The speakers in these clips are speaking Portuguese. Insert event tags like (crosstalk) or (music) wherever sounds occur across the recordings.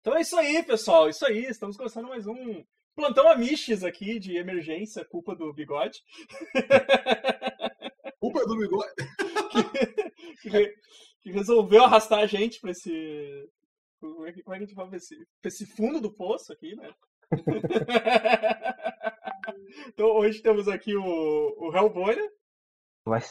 Então é isso aí, pessoal. Isso aí. Estamos começando mais um plantão Amiches aqui de emergência, culpa do bigode. (laughs) Culpa do bigode. que, que, que resolveu arrastar a gente pra esse. Como é que, como é que a gente fala? Pra esse, pra esse fundo do poço aqui, né? (laughs) então hoje temos aqui o, o Hellboy, né? Vai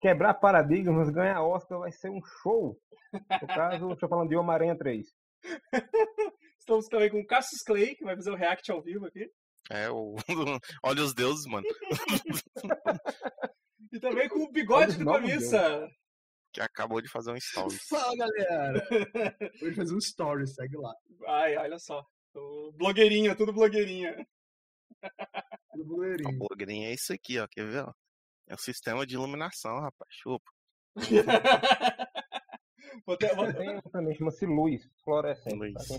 quebrar paradigmas, ganhar Oscar, vai ser um show. No caso, estou falando de Homem-Aranha 3. (laughs) Estamos também com o Cassius Clay, que vai fazer o react ao vivo aqui. É, o... (laughs) olha os deuses, mano. (laughs) E também com o bigode do camisa. Que acabou de fazer um story. Fala, galera. Vou fazer um story, segue lá. Ai, olha só. Tô Blogueirinha, tudo blogueirinha. Do A blogueirinho. blogueirinha é isso aqui, ó. Quer ver, ó? É o sistema de iluminação, rapaz. Chupa. Vou ter- vou- Tem um também, chama-se Luz, fluorescente. Luz. Tá?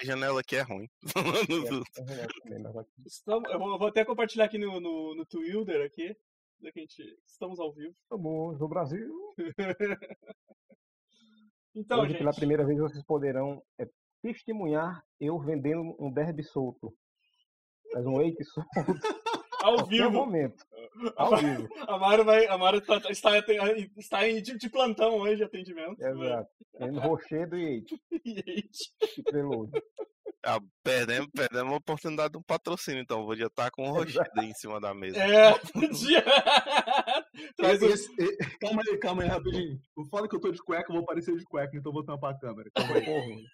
A janela aqui é ruim. também, mas aqui- estamos- eu vou, vou até compartilhar aqui no, no, no Twitter aqui. já que a gente, estamos ao vivo. Estamos no Brasil. (laughs) Então, Hoje, gente. pela primeira vez, vocês poderão é, testemunhar eu vendendo um derby solto. Mas um eite solto (laughs) Ao vivo. momento. (laughs) Ao vivo. A Mara, vai, a Mara tá- está, está em tipo de plantão hoje de atendimento. Exato. (laughs) Tendo rochedo e eite. (laughs) E- E prelude. Ah, perdemos, perdemos a oportunidade do patrocínio, então. Vou já estar com um rochedo em cima da mesa. É, podia. Traz o- Esse- calma aí, calma aí, rapidinho. O foda é que eu tô de cueca, eu vou aparecer de cueca, então eu vou tampar a câmera. Calma aí.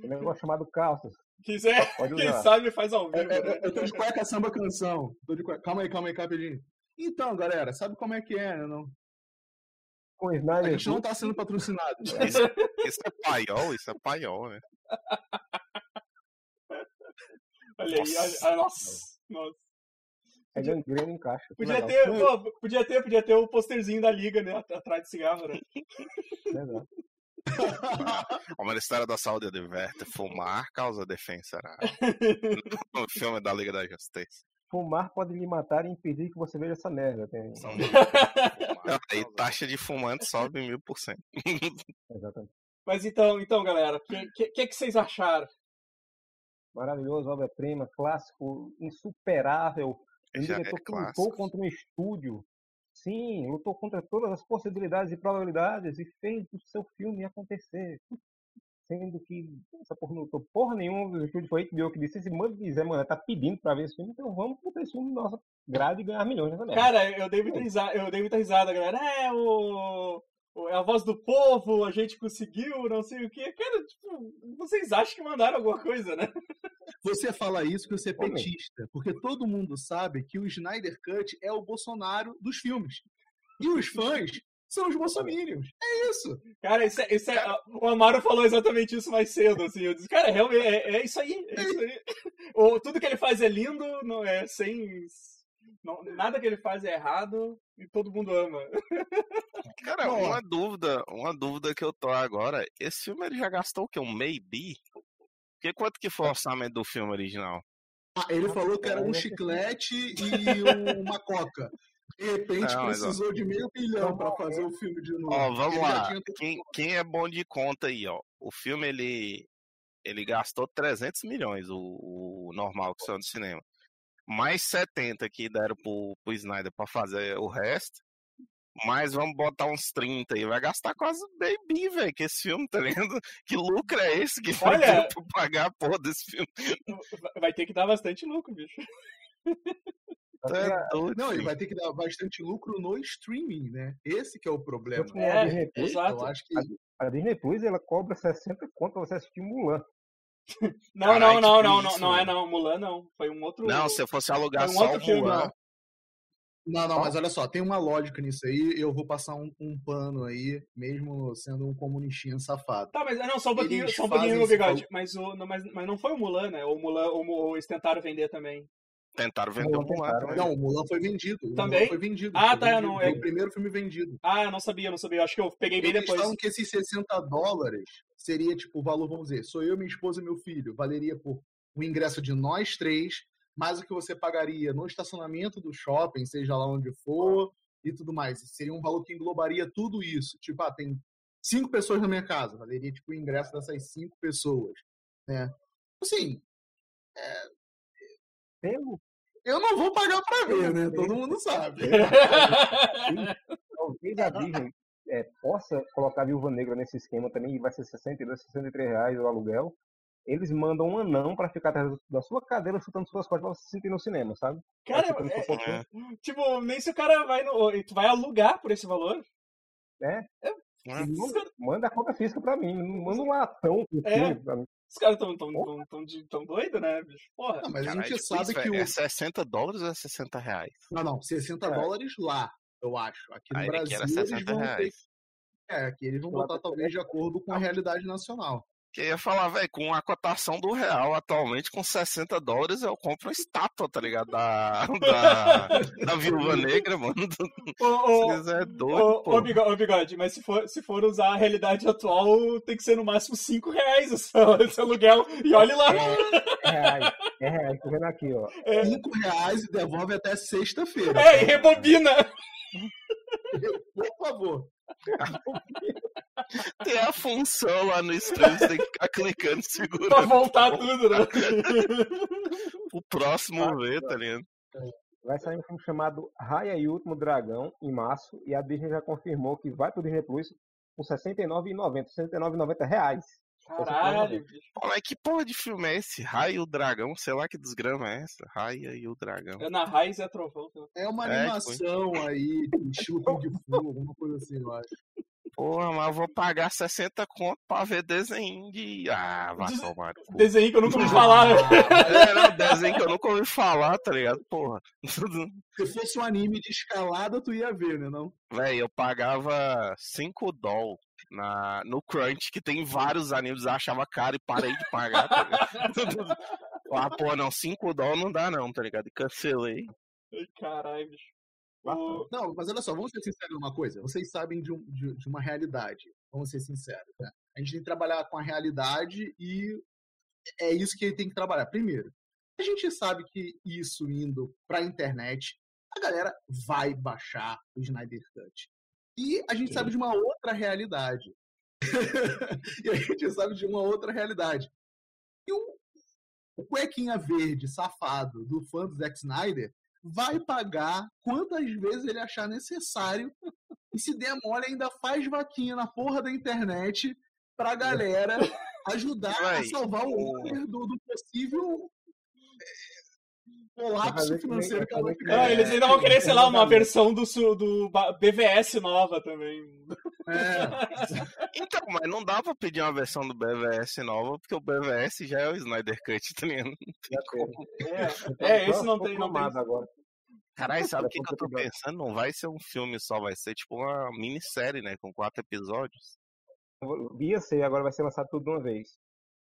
Tem um negócio chamado calças. Quiser, Pode quem sabe faz ao É, vivo, é, né? eu tô de cueca samba canção. Tô de cueca. Calma aí, calma aí, rapidinho. Então, galera, sabe como é que é, né? Não? Com A Snyder. gente não tá sendo patrocinado. Isso, isso é paiol, isso é paiol, né? (laughs) Olha aí, olha, ah, nossa. nossa. É gangrena em caixa. Podia legal. ter, pô, podia ter, podia ter o posterzinho da liga, né? at- Atrás de cigarro, né? Exato. (laughs) O Ministério da Saúde adverte: fumar causa defensará. (laughs) O filme da Liga da Justiça. Fumar pode lhe matar e impedir que você veja essa merda. Tem... Aí (laughs) taxa de fumante sobe mil por cento. Exatamente. Mas então, então, galera, o que, que, que que vocês acharam? Maravilhoso, obra-prima, clássico, insuperável. Um é diretor que lutou contra um estúdio. Sim, lutou contra todas as possibilidades e probabilidades e fez o seu filme acontecer. Sendo que essa porra não lutou porra nenhuma, o estúdio foi HBO que disse, esse mano quiser, mano, tá pedindo pra ver esse filme, então vamos botar esse filme nossa grade e ganhar milhões nessa merda. Cara, eu dei muita risada, eu dei muita risada, galera. É, o- é a voz do povo, a gente conseguiu, não sei o quê. Cara, tipo, vocês acham que mandaram alguma coisa, né? Você fala isso que você é petista, porque todo mundo sabe que o Snyder Cut é o Bolsonaro dos filmes. E os fãs são os bolsominions. É isso. Cara, isso é, isso é- o Amaro falou exatamente isso mais cedo, assim. Eu disse, cara, realmente, é, é isso aí, é isso aí. O, tudo que ele faz é lindo, não é sem. Não- nada que ele faz é errado e todo mundo ama. (laughs) Cara, Não, uma dúvida, uma dúvida que eu tô agora. Esse filme ele já gastou o quê? Um maybe? Porque quanto que foi o orçamento do filme original? Ah, ele falou que era um chiclete e um- (laughs) uma coca. De repente Não, precisou de meio bilhão pra fazer o filme de novo. Ó, vamos Ele lá. tinha- Quem, quem é bom de conta aí, ó? O filme ele ele gastou 300 milhões, o, o normal que saiu no cinema. Mais 70 que deram pro, pro Snyder pra fazer o resto. Mas vamos botar uns 30 aí. Vai gastar quase baby, velho. Que esse filme, tá ligado? Que lucro é esse que vai Olha- ter pra pagar a porra desse filme? (laughs) Vai ter que dar bastante lucro, bicho. É Não, ele vai ter que dar bastante lucro no streaming, né? Esse que é o problema. Que a Disney É, Plus- exato. Eu acho que A Disney Plus, ela cobra 60 conto pra você assistir Mulan. (laughs) Não, Caralho, não, não, não, não, não é não. Mulan não. Foi um outro. Não, se eu fosse alugar Foi um só outro o filme, Mulan, não. Não, não, mas olha só, tem uma lógica nisso aí, eu vou passar um, um pano aí, mesmo sendo um comunistinha safado. Tá, mas não, só um pouquinho, Eles só um pouquinho no esse bigode. Mas, o, não, mas, mas não foi o Mulan, né? O Mulan, o, Mu- eles tentaram vender também. tentaram vender o Mulan tentaram, também. Não, o Mulan foi vendido. O Também? Mulan foi vendido. Ah, foi tá, eu vendido, não- Foi eu- o primeiro filme vendido. Ah, eu não sabia, não sabia. Acho que eu peguei bem Eles depois. falam que esses 60 dólares seria, tipo, o valor, vamos dizer, sou eu, minha esposa e meu filho. Valeria por o ingresso de nós três, mais o que você pagaria no estacionamento do shopping, seja lá onde for, e tudo mais. Seria um valor que englobaria tudo isso. Tipo, ah, tem cinco pessoas na minha casa, valeria tipo o ingresso dessas cinco pessoas, né? Assim, Pelo eu não vou pagar pra ver, né? Todo mundo (laughs) sabe. talvez a Disney é, possa colocar a Viúva Negra nesse esquema também, e vai ser 62, 63 reais o aluguel. Eles mandam um anão pra ficar atrás da sua cadeira chutando suas costas pra você se sentir no cinema, sabe? Cara, é- potinha. tipo, nem se o cara vai no. Tu vai alugar por esse valor? É, Ah, manda, manda a conta física pra mim, não manda um latão pro É. pra mim. Os caras tão, tão, tão, tão, de- tão doido, né, bicho? Porra. Não, mas a gente tipo sabe isso, que o. É 60 dólares ou é 60 reais? Não, não, 60 É. dólares lá, eu acho. Aqui no Aí Brasil era eles 60 vão ter. reais. É, aqui eles vão Lá botar talvez de acordo com a realidade nacional. Que eu ia falar, velho, com a cotação do real atualmente, com 60 dólares, eu compro uma estátua, tá ligado? Da, (laughs) da, da (laughs) Viúva Negra, mano. Ô, (laughs) é doido, ô, ô, bigode, bigode, mas se for, se for usar a realidade atual, tem que ser no máximo 5 reais o seu, esse aluguel. E olhe lá. É reais, é reais, tô vendo aqui, ó. É, 5 reais e devolve até sexta-feira. é, e rebobina Por favor. Tem a função lá no stream, você tem que ficar clicando e pra segurando voltar tudo, né? o próximo ver, tá ligado? Vai sair um filme chamado Raya e o Último Dragão em março e a Disney já confirmou que vai pro Disney Plus por R$ 69,90, 69,90 reais. Caralho, bicho. Pô, Mas que porra de filme é esse? Raio e o Dragão? Sei lá que desgrama é essa. Raia e o Dragão. É na raiz e a trovão. né? É uma É, animação aí, estilo Kung Fu, alguma coisa assim, eu acho. Porra, mas eu vou pagar 60 conto pra ver desenho de. Ah, vai Des- tomar. Desenho que eu nunca ouvi falar. né? É, não, desenho que eu nunca ouvi falar, tá ligado? Porra. Se fosse um anime de escalada, tu ia ver, né? Não? Véi, eu pagava 5 doll na, no Crunch, que tem vários animes, eu achava caro e parei de pagar, tá ligado? (laughs) ah, pô, não, 5 doll não dá não, tá ligado? E cancelei. Ai, Caralho, bicho. O- Não, mas olha só, vamos ser sinceros numa coisa. Vocês sabem de, um- de- de uma realidade. Vamos ser sinceros. Né? A gente tem que trabalhar com a realidade e é isso que ele tem que trabalhar. Primeiro, a gente sabe que isso indo pra internet, a galera vai baixar o Snyder Cut. E a gente sabe de uma outra realidade. (laughs) e a gente sabe de uma outra realidade. E o, o cuequinha verde, safado, do fã do Zack Snyder, vai pagar quantas vezes ele achar necessário e se der mole ainda faz vaquinha na porra da internet pra galera (laughs) ajudar a Vai, salvar o Warner do, do possível é, colapso financeiro que ela vai Ah, criar. eles ainda vão querer, sei lá, uma versão do, do BVS nova também. É, (laughs) Então, mas não dá pra pedir uma versão do BVS nova, porque o BVS já é o Snyder Cut, tá ligado? É, é, esse não tem, não tem. agora. Caralho, sabe o que, que eu tô pensando? Não vai ser um filme só, vai ser tipo uma minissérie, né? Com quatro episódios. Ia ser, agora vai ser lançado tudo de uma vez.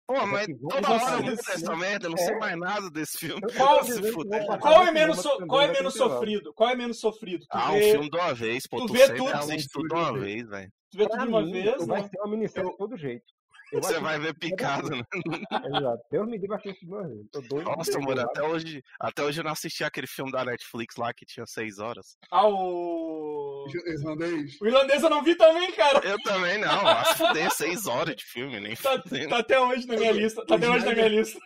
Pô, Mas mas é toda hora muda esse essa merda, eu não É. sei mais nada desse filme. (laughs) Qual- fuder. Qual é menos, so- qual é menos sofrido? Qual é menos sofrido? Tu Ah, um vê, filme de uma vez, pô. tu Tu, vê tudo. assiste tudo de uma vez, velho. tu vê Pra tudo de uma mim, vez, vai né? ser uma minissérie de todo jeito. Eu Você acho vai que- ver picado, né? Exato. Deus me livre, achei isso de uma vez. Tô doido. Nossa, mano, até hoje, até hoje eu não assisti aquele filme da Netflix lá que tinha seis horas. Ah, o... Irlandês. O irlandês eu não vi também, cara. Eu também não, a fuder, seis horas de filme, nem Tá, tá até hoje na minha lista. Tá até hoje na minha lista.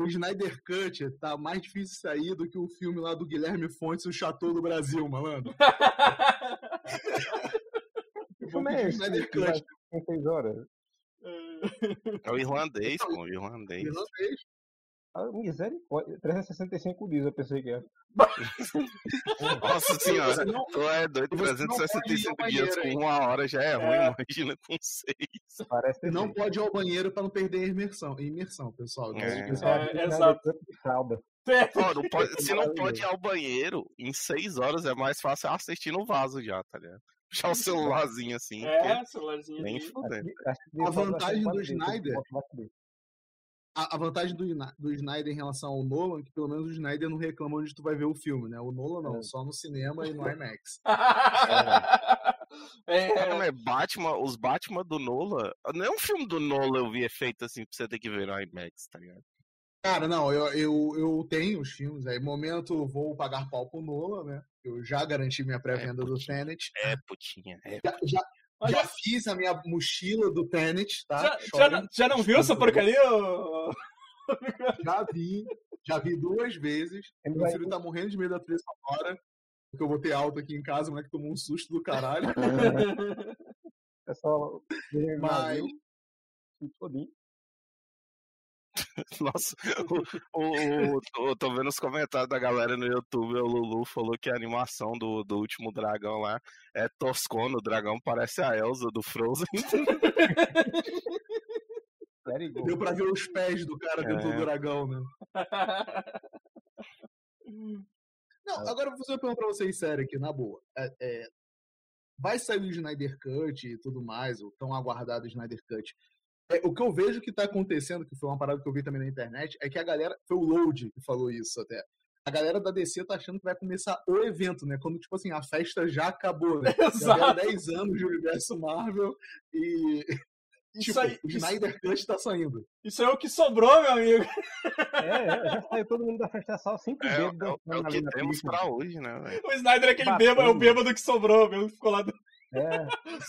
O Snyder Cut tá mais difícil sair do que o filme lá do Guilherme Fontes, O Chateau do Brasil, malandro. (laughs) Que filme é esse? Snyder Que Cut. Tem seis horas. É o irlandês, pô, o irlandês. Irlandês. Ah, misericórdia. 365 dias eu pensei que era. (laughs) Nossa senhora, não- tu é doido, Você não 365 pode ir dias com uma hora já é ruim, É. imagina com seis. Parece não pode ir ao banheiro pra não perder a imersão, imersão pessoal. É. Isso É, Snyder exato. Cut de fralda. É, não pode- se não pode ir ao banheiro, em seis horas é mais fácil assistir no vaso já, tá ligado? Puxar o celularzinho assim, É, celularzinho nem que A vantagem do Snyder- a, a vantagem do, do Snyder em relação ao Nolan, é que pelo menos o Snyder não reclama onde tu vai ver o filme, né? O Nolan não, É. só no cinema e no (laughs) IMAX. É, mas Batman, os Batman do Nolan, nenhum filme do Nolan eu vi efeito assim pra você ter que ver no IMAX, tá ligado? Cara, não, eu, eu, eu tenho os filmes, aí momento vou pagar pau pro Nolan, né? Eu já garanti minha pré-venda do Tenet. É, putinha. É. Já, já, Mas Já fiz a minha mochila do Tenet, tá? já, já, não- já não viu essa porcaria? Já vi, já vi duas vezes. Ele Meu filho tá morrendo de medo da trilha sonora. Porque eu botei alto aqui em casa, o moleque tomou um susto do caralho. (laughs) Pessoal, Mas, todinho. (laughs) Nossa, o, o, o- eu tô vendo os comentários da galera no YouTube. O Lulu falou que a animação do, do último dragão lá é toscona. O dragão parece a Elsa do Frozen. (laughs) Deu pra ver os pés do cara dentro É. do dragão, né? (laughs) Não, agora eu vou fazer uma pergunta pra vocês sério aqui, na boa. É, é, vai sair o Snyder Cut e tudo mais, o tão aguardado Snyder Cut. É, o que eu vejo que tá acontecendo, que foi uma parada que eu vi também na internet, é que a galera. Foi o Load que falou isso até. A galera da DC tá achando que vai começar o evento, né? Quando, tipo assim, a festa já acabou, né? (laughs) Já Exato. deram 10 anos de universo Marvel e. (laughs) Isso tipo, aí, o Snyder Cut tá saindo. isso é o que sobrou, meu amigo. É, é, já saiu todo mundo da festa sal, cinco É, é, dedos o- é o que temos pista. pra hoje, né, velho? O Snyder é aquele bêbado, é o bêbado que sobrou, meu. Ficou lá, do... É,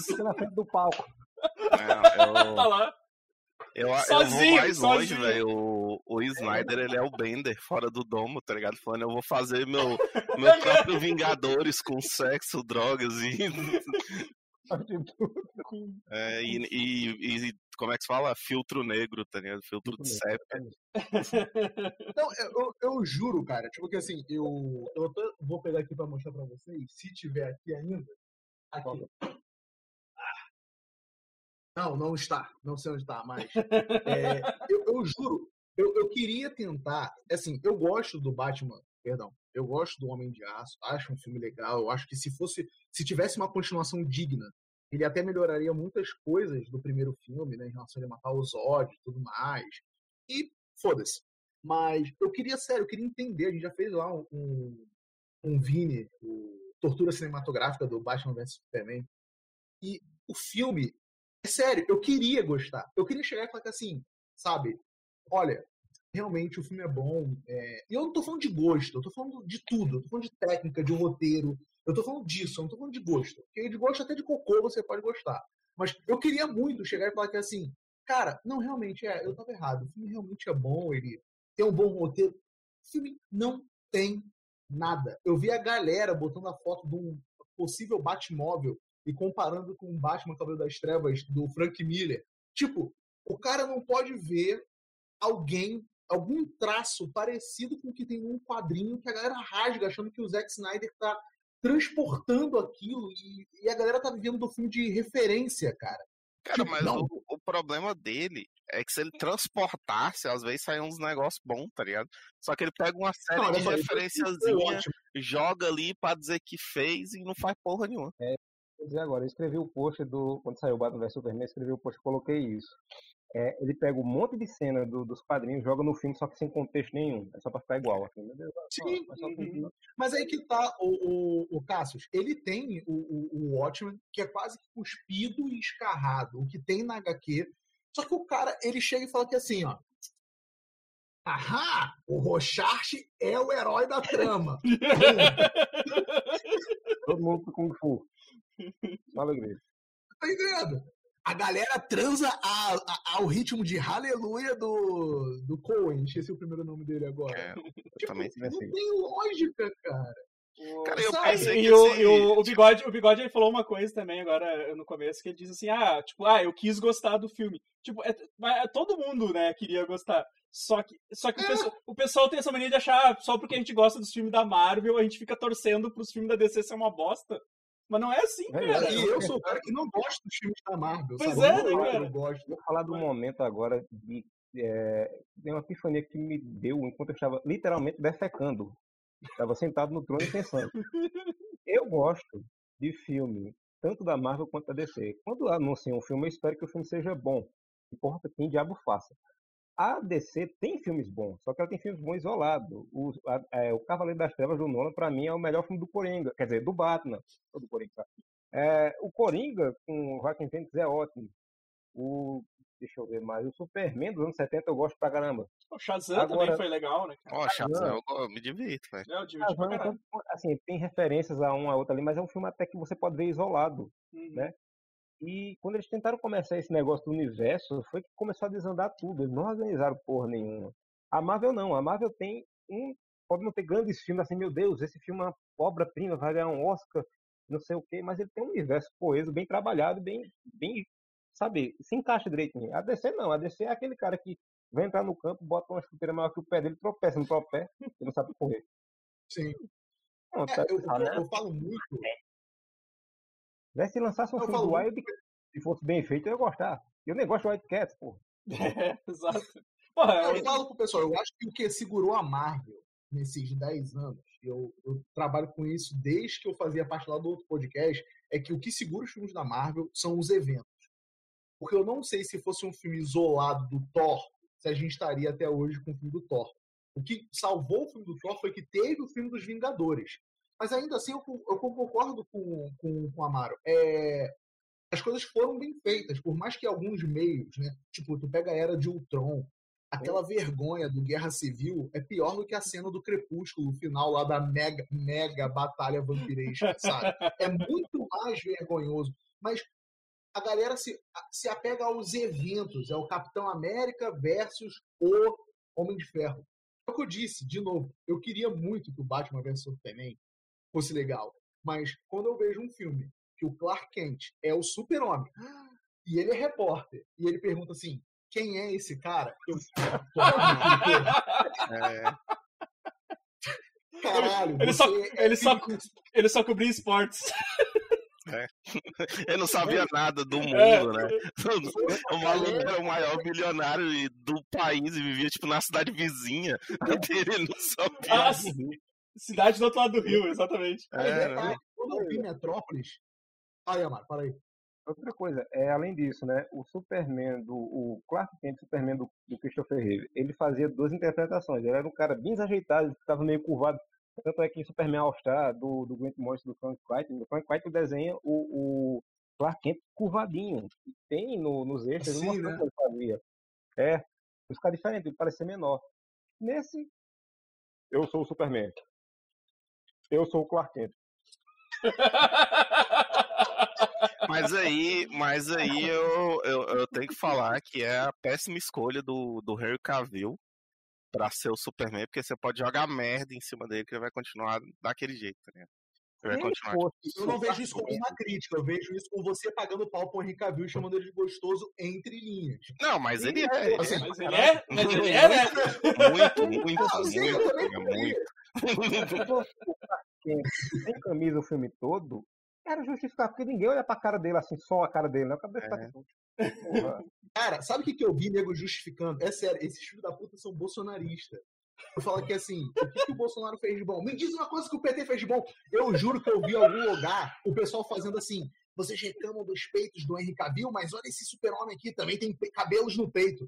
fica na frente do palco. É, eu- (laughs) tá lá. Eu, eu vou Sozinho, mais longe, sozinho. velho. O, o Snyder, ele é o Bender fora do domo, tá ligado? Falando, eu vou fazer meu, (laughs) meu próprio Vingadores com sexo, drogas e, (laughs) é, e, e- e- como é que se fala? Filtro negro, tá ligado? Filtro de sépia. Não, eu, eu, eu juro, cara. Tipo que assim, eu, eu vou pegar aqui pra mostrar pra vocês, se tiver aqui ainda. Aqui. Não, não está. Não sei onde está, mas. é, (laughs) eu, eu juro, eu, eu queria tentar. Assim, eu gosto do Batman, perdão. Eu gosto do Homem de Aço, acho um filme legal. Eu acho que se fosse. Se tivesse uma continuação digna, ele até melhoraria muitas coisas do primeiro filme, né? Em relação a ele matar os ódios e tudo mais. E foda-se. Mas eu queria, sério, eu queria entender. A gente já fez lá um, um, um Vini, o Tortura Cinematográfica do Batman vs Superman. E o filme, é sério, eu queria gostar. Eu queria chegar e falar que assim, sabe? Olha, realmente o filme é bom. é, E eu não tô falando de gosto, eu tô falando de tudo. Eu tô falando de técnica, de roteiro. Eu tô falando disso, eu não tô falando de gosto. Porque de gosto até de cocô você pode gostar. Mas eu queria muito chegar e falar que assim, cara, não, realmente é, eu tava errado. O filme realmente é bom, ele tem um bom roteiro. O filme não tem nada. Eu vi a galera botando a foto de um possível Batmóvel e comparando com o Batman Cabelo das Trevas do Frank Miller. Tipo, o cara não pode ver alguém, algum traço parecido com o que tem num quadrinho que a galera rasga, achando que o Zack Snyder tá transportando aquilo e, e a galera tá vivendo do filme de referência, cara. Cara, Tipo, mas o, o problema dele é que se ele transportasse, às vezes saia uns negócios bons, tá ligado? Só que ele pega uma série Não, de referenciazinha, joga ali pra dizer que fez e não faz porra nenhuma. Vou dizer agora, eu escrevi o post do. Quando saiu o Batman vs Superman, eu escrevi o post e coloquei isso. É, ele pega um monte de cena do- dos quadrinhos, joga no filme, só que sem contexto nenhum. É só pra ficar igual. Assim, Deus, Sim, mas só uhum. Mas aí que tá o, o, o Cassius. Ele tem o, o, o Watchmen, que é quase que cuspido e escarrado, o que tem na HQ. Só que o cara, ele chega e fala que assim, ó. Ahá! O Rochart é o herói da trama. (laughs) Todo mundo com Fu. Só alegria. tá entendendo? A galera transa a- a- ao ritmo de Aleluia do, do Cohen. Esqueci o primeiro nome dele agora. É, (laughs) Tipo, também não assim. tem lógica, cara. Cara, eu Sabe? pensei E que o, esse- e o, o bigode, o bigode ele falou uma coisa também agora no começo que ele diz assim, ah, tipo, ah, eu quis gostar do filme. Tipo, é, mas todo mundo, né, queria gostar. Só que, só que o, É. pessoal, o pessoal tem essa mania de achar, ah, só porque a gente gosta dos filmes da Marvel, a gente fica torcendo pros filmes da DC ser uma bosta. Mas não é assim, É, cara. E eu sou o cara que não gosta dos filmes da Marvel. Pois sabe? é, né, cara? Eu gosto. Vou falar do momento agora de. É, de uma epifania que me deu enquanto eu estava literalmente defecando. Estava sentado no trono e pensando. Eu gosto de filme, tanto da Marvel quanto da DC. Quando anunciam um filme, eu espero que o filme seja bom. Importa quem diabo faça. A DC tem filmes bons, só que ela tem filmes bons isolados. O, a- é, o Cavaleiro das Trevas do Nolan, pra mim, é o melhor filme do Coringa. Quer dizer, do Batman. Ou do Coringa, tá? É, o Coringa com o Joaquin Phoenix é ótimo. O, deixa eu ver mais. O Superman dos anos 70 eu gosto pra caramba. O Shazam Agora- também foi legal, né? Ó, chato, não. eu, eu me divirto, velho. Eu pra Shazam, caralho. tanto- assim, tem referências a um a outro ali, mas é um filme até que você pode ver isolado. Uhum. né? E quando eles tentaram começar esse negócio do universo, foi que começou a desandar tudo. Eles não organizaram porra nenhuma. A Marvel não. A Marvel tem um. Pode não ter grandes filmes assim, meu Deus, esse filme é uma obra-prima, vai ganhar um Oscar, não sei o quê, mas ele tem um universo coeso, bem trabalhado, bem, bem sabe, se encaixa direitinho. A DC não, a DC é aquele cara que vai entrar no campo, bota uma chuteira maior que o pé dele, tropeça no próprio pé, (laughs) e não sabe correr. Sim. Não, É, tá- eu, né? eu falo muito. Né, Se lançasse um Eu filme falo do Wild, se fosse bem feito, eu ia gostar. Eu nem gosto de Wildcats, pô. (laughs) É, exato. Porra, Eu eu- falo pro pessoal, eu acho que o que segurou a Marvel nesses 10 anos, e eu, eu trabalho com isso desde que eu fazia parte lá do outro podcast, é que o que segura os filmes da Marvel são os eventos. Porque eu não sei se fosse um filme isolado do Thor, se a gente estaria até hoje com o filme do Thor. O que salvou o filme do Thor foi que teve o filme dos Vingadores. Mas ainda assim, eu, eu concordo com, com, com o Amaro. É, as coisas foram bem feitas, por mais que alguns meios, né? Tipo, tu pega a Era de Ultron, aquela vergonha do Guerra Civil é pior do que a cena do Crepúsculo, o final lá da mega, mega batalha vampiresca, sabe? É muito mais vergonhoso. Mas a galera se, se apega aos eventos. É o Capitão América versus o Homem de Ferro. É o que eu disse, de novo, eu queria muito que o Batman vs Superman fosse legal. Mas quando eu vejo um filme que o Clark Kent é o super-homem e ele é repórter, e ele pergunta assim, quem é esse cara? Eu, É, caralho, Ele só- é ele só- Ele só cobria esportes. (laughs) ele não sabia nada do mundo, É. né? O maluco era o maior bilionário do país e vivia, tipo, na cidade vizinha. (laughs) Ele não sabia. Ah, cidade do outro lado do rio, exatamente. Aí, É, detalhe, quando eu vi Metrópolis. Aí, Amaro, para aí. Outra coisa, é, além disso, né, o Superman, do, o Clark Kent, Superman do, do Christopher Reeve, ele fazia duas interpretações. Ele era um cara bem desajeitado, ele ficava meio curvado. Tanto é que em Superman All Star, do, do Grant Morrison, do Frank White, o Frank White desenha o, o Clark Kent curvadinho. Tem no, nos extras, mostrou né? que ele fazia. É, ele fica diferente, ele parece ser menor. Nesse, eu sou o Superman. Eu sou o Clark Kent. (laughs) Mas aí, mas aí eu, eu, eu tenho que falar que é a péssima escolha do, do Henry Cavill pra ser o Superman, porque você pode jogar merda em cima dele que ele vai continuar daquele jeito, né? Ele ele fosse Eu não o vejo isso como uma crítica, eu vejo isso com você pagando pau pro Henry Cavill e chamando ele de gostoso entre linhas. Não, mas ele Sim, é. assim, Mas ele é, mas ele é, né? Muito, muito, Ah, sim, eu muito, também é muito. Se fosse o Clark Kent sem camisa o filme todo, era justificado, porque ninguém olha pra cara dele assim, só a cara dele, né? O cabelo tá É. tipo, porra. Cara, sabe o que, que eu vi nego justificando? É sério, esses filhos da puta são bolsonaristas. Eu falo que assim, o que, que o Bolsonaro fez de bom? Me diz uma coisa que o PT fez de bom. Eu juro que eu vi em algum lugar o pessoal fazendo assim. Vocês reclamam dos peitos do Henry Cavill, mas olha esse super-homem aqui, também tem cabelos no peito.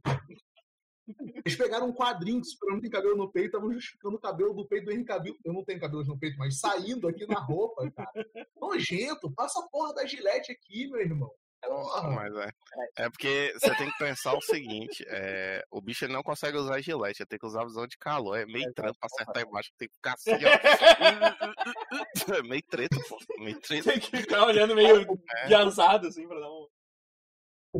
Eles pegaram um quadrinho que super-homem tem cabelo no peito, estavam justificando o cabelo do peito do Henry Cavill. Eu não tenho cabelos no peito, mas saindo aqui na roupa, cara. Nojento, passa a porra da gilete aqui, meu irmão. Porra. Mas é. É porque você tem que pensar o seguinte: é, o bicho ele não consegue usar gilete, ele tem que usar visão de calor. É meio trampo pra acertar embaixo, tem que ficar (laughs) assim, ó. (laughs) É meio treta, pô. Meio treta. Tem que ficar olhando meio gasado, assim, pra dar um.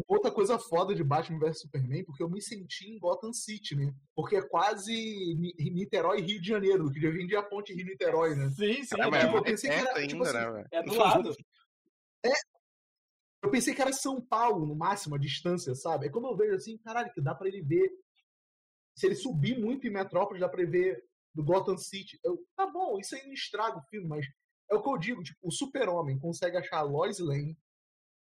Outra coisa foda de Batman vs Superman, porque eu me senti em Gotham City, né? Porque é quase Ni- Niterói e Rio de Janeiro, que já vendia a ponte Rio-Niterói, né? Sim, sim. É, É, mas é eu mais pensei que era, perto tipo ainda, assim, né, é do lado. (laughs) Eu pensei que era São Paulo, no máximo, a distância, sabe? É quando eu vejo assim, caralho, que dá pra ele ver. Se ele subir muito em Metrópolis, dá pra ele ver do Gotham City. Eu, tá bom, isso aí não estraga o filme, mas é o que eu digo, tipo, o super-homem consegue achar a Lois Lane,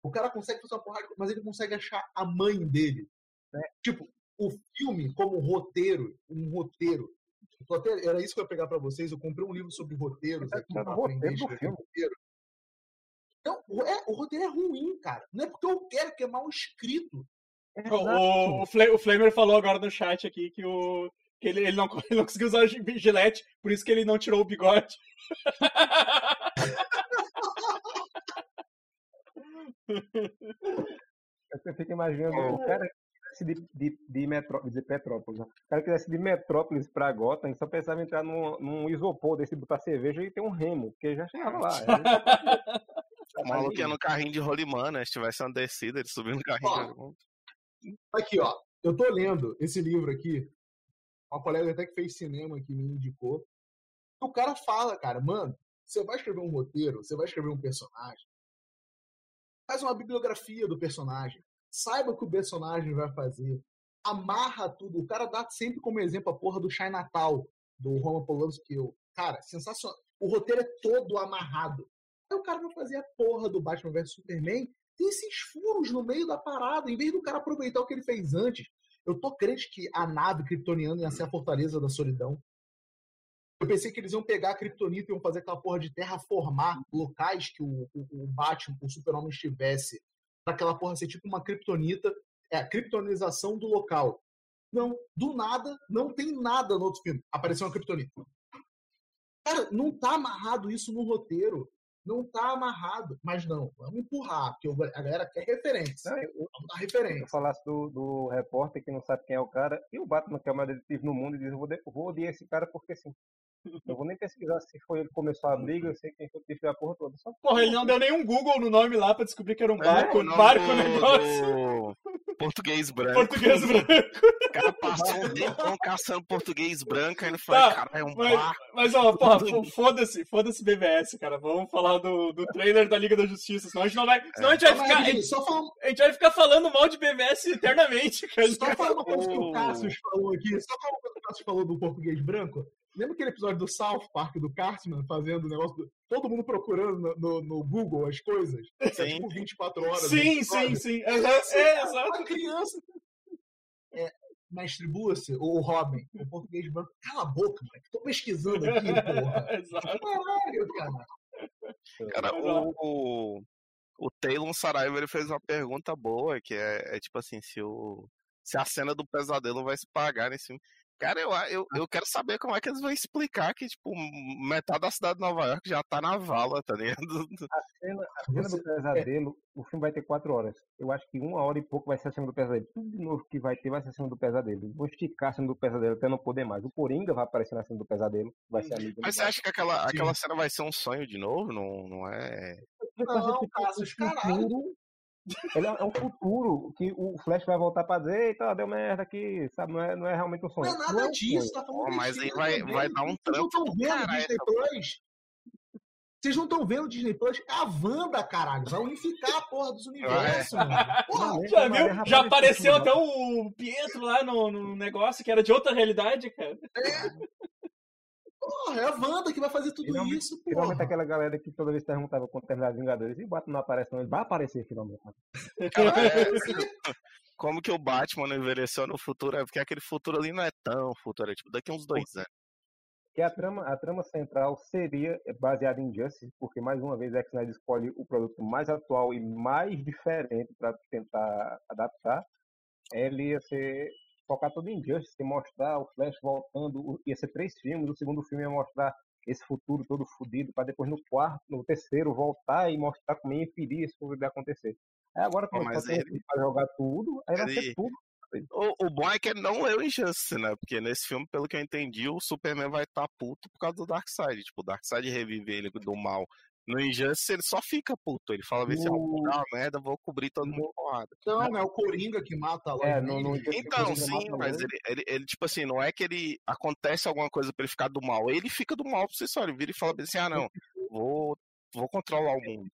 o cara consegue fazer uma porrada, mas ele consegue achar a mãe dele. Né? Tipo, o filme como roteiro, um roteiro. até- Era isso que eu ia pegar pra vocês. Eu comprei um livro sobre roteiros Tá aqui pra roteiro roteiro. Não, o- é, o roteiro é ruim, cara. Não é porque eu quero que é mal escrito. O, o, o, o Flamer falou agora no chat aqui que, o, que ele, ele, não, (laughs) ele não conseguiu usar o gilete, por isso que ele não tirou o bigode. Você fica imaginando o cara que quisesse de, de, de, Metró, de Petrópolis. né? O cara que quisesse de Metrópolis pra Gotham e só pensava em entrar num, num isopor desse, botar cerveja e ter um remo, porque já chegava lá. (laughs) O maluco ia no carrinho de rolimã, né? Se tivesse uma descida, ele subiu no (laughs) carrinho Ó. de rolimã. Aqui, ó. Eu tô lendo esse livro aqui. Uma colega até que fez cinema que me indicou. O cara fala, cara, mano, você vai escrever um roteiro, você vai escrever um personagem. Faz uma bibliografia do personagem. Saiba o que o personagem vai fazer. Amarra tudo. O cara dá sempre como exemplo a porra do Chinatown, do Roman Polanski. eu- Cara, sensacional. O roteiro é todo amarrado. Aí o cara vai fazer a porra do Batman vs Superman tem esses furos no meio da parada. Em vez do cara aproveitar o que ele fez antes, eu tô crente que a nave kryptoniana ia ser a fortaleza da solidão. Eu pensei que eles iam pegar a kryptonita e iam fazer aquela porra de terraformar locais que o, o, o Batman, o super-homem estivesse. Pra aquela porra ser tipo uma kryptonita. É a kryptonização do local. Não, do nada, não tem nada no outro filme. Apareceu uma kryptonita. Cara, não tá amarrado isso no roteiro. Não tá amarrado. Mas não, vamos empurrar, porque a galera quer referência. Não, eu, Vamos dar eu referência. falasse do, do repórter que não sabe quem é o cara, e o Batman, que é o maior detetive no mundo, e diz: eu vou, de- eu vou odiar esse cara porque sim. Eu vou nem pesquisar se foi ele que começou a briga, eu sei quem foi que fez a porra toda. Só Porra, ele não deu nenhum Google no nome lá pra descobrir que era um É, barco, nome barco do- negócio. do Português branco. Português branco. O cara passou um tempão caçando português branco, aí ele falou, Tá, cara, é um mas- barco. Mas, ó, porra, fo- foda-se, foda-se BBS, cara. Vamos falar do, do trailer da Liga da Justiça, senão a gente não vai. Senão a gente vai ficar. A gente, falar a gente vai ficar falando mal de BBS eternamente, cara. Só falar uma coisa que o. Cassius falou aqui, só falar uma coisa que o Cassius falou do português branco. Lembra aquele episódio do South Park do Cartman fazendo o negócio do. Todo mundo procurando no, no- no Google as coisas? É Sim. tipo 24 horas. Sim, no sim, sim. Aham, É, exato. Uma criança. É, mestre Bússia, ou Robin, o português branco. Cala a boca, moleque. Tô pesquisando aqui, (laughs) porra. Exato. Caralho, cara. Cara, o, o, o Taylor Saraiva ele fez uma pergunta boa, que é, é tipo assim, se, o, se a cena do pesadelo vai se pagar nesse filme. Cara, eu, eu, eu quero saber como é que eles vão explicar que, tipo, metade da cidade de Nova York já tá na vala, tá ligado? (laughs) A cena, a cena Você- do pesadelo, o filme vai ter quatro horas. Eu acho que uma hora e pouco vai ser a cena do pesadelo. Tudo de novo que vai ter vai ser a cena do pesadelo. Vou esticar a cena do pesadelo até não poder mais. O Coringa vai aparecer na cena do pesadelo. Vai ser amigo do Mas você acha que aquela, aquela cena vai ser um sonho de novo? Não, não é? Não, caralho. futuro- Ele é é um futuro que o Flash vai voltar pra dizer, eita, deu merda aqui, sabe? Não é, não é realmente um sonho. Não é Não nada um disso, sonho. tá falando Pô, mas aí vai- vai dar um Vocês trampo não estão do vendo caralho Disney Plus? Vocês não estão vendo Disney Plus? É a Wanda, caralho. Vai unificar a porra dos (laughs) universos, mano. Porra, Não, Já viu? Já apareceu até o Pietro lá no, no negócio que era de outra realidade, cara. Porra, é a Wanda que vai fazer tudo Finalmente- isso, Finalmente porra. aquela galera que toda vez perguntava quando terminar Vingadores, e o Batman não aparece não, ele vai aparecer finalmente. Cara, é, (laughs) como que o Batman não envelheceu no futuro? É porque aquele futuro ali não é tão futuro, é tipo daqui uns dois anos. Que a trama, a trama central seria baseada em Justice, porque mais uma vez Zack Snyder escolhe o produto mais atual e mais diferente para tentar adaptar. Ele ia ser focar tudo em Justice, mostrar o Flash voltando, o- ia ser três filmes, o segundo filme ia mostrar esse futuro todo fodido, para depois no quarto, no terceiro, voltar e mostrar como ia impedir isso de acontecer. Aí agora, só tem ele- pra jogar tudo, aí vai ele- ser tudo. O, o bom é que não leu Injustice, né? Porque nesse filme, pelo que eu entendi, o Superman vai estar puto por causa do Darkseid. Tipo, o Darkseid revive ele do mal. No Injustice, ele só fica puto. Ele fala, vê se dar uma merda, vou cobrir todo mundo com porrada. Não, é o Coringa que mata lá. É, no, no Então, sim, mas ele, ele, ele, tipo assim, não é que ele acontece alguma coisa pra ele ficar do mal. Ele fica do mal por si só. Ele vira e fala assim: ah, não, vou, vou controlar o mundo.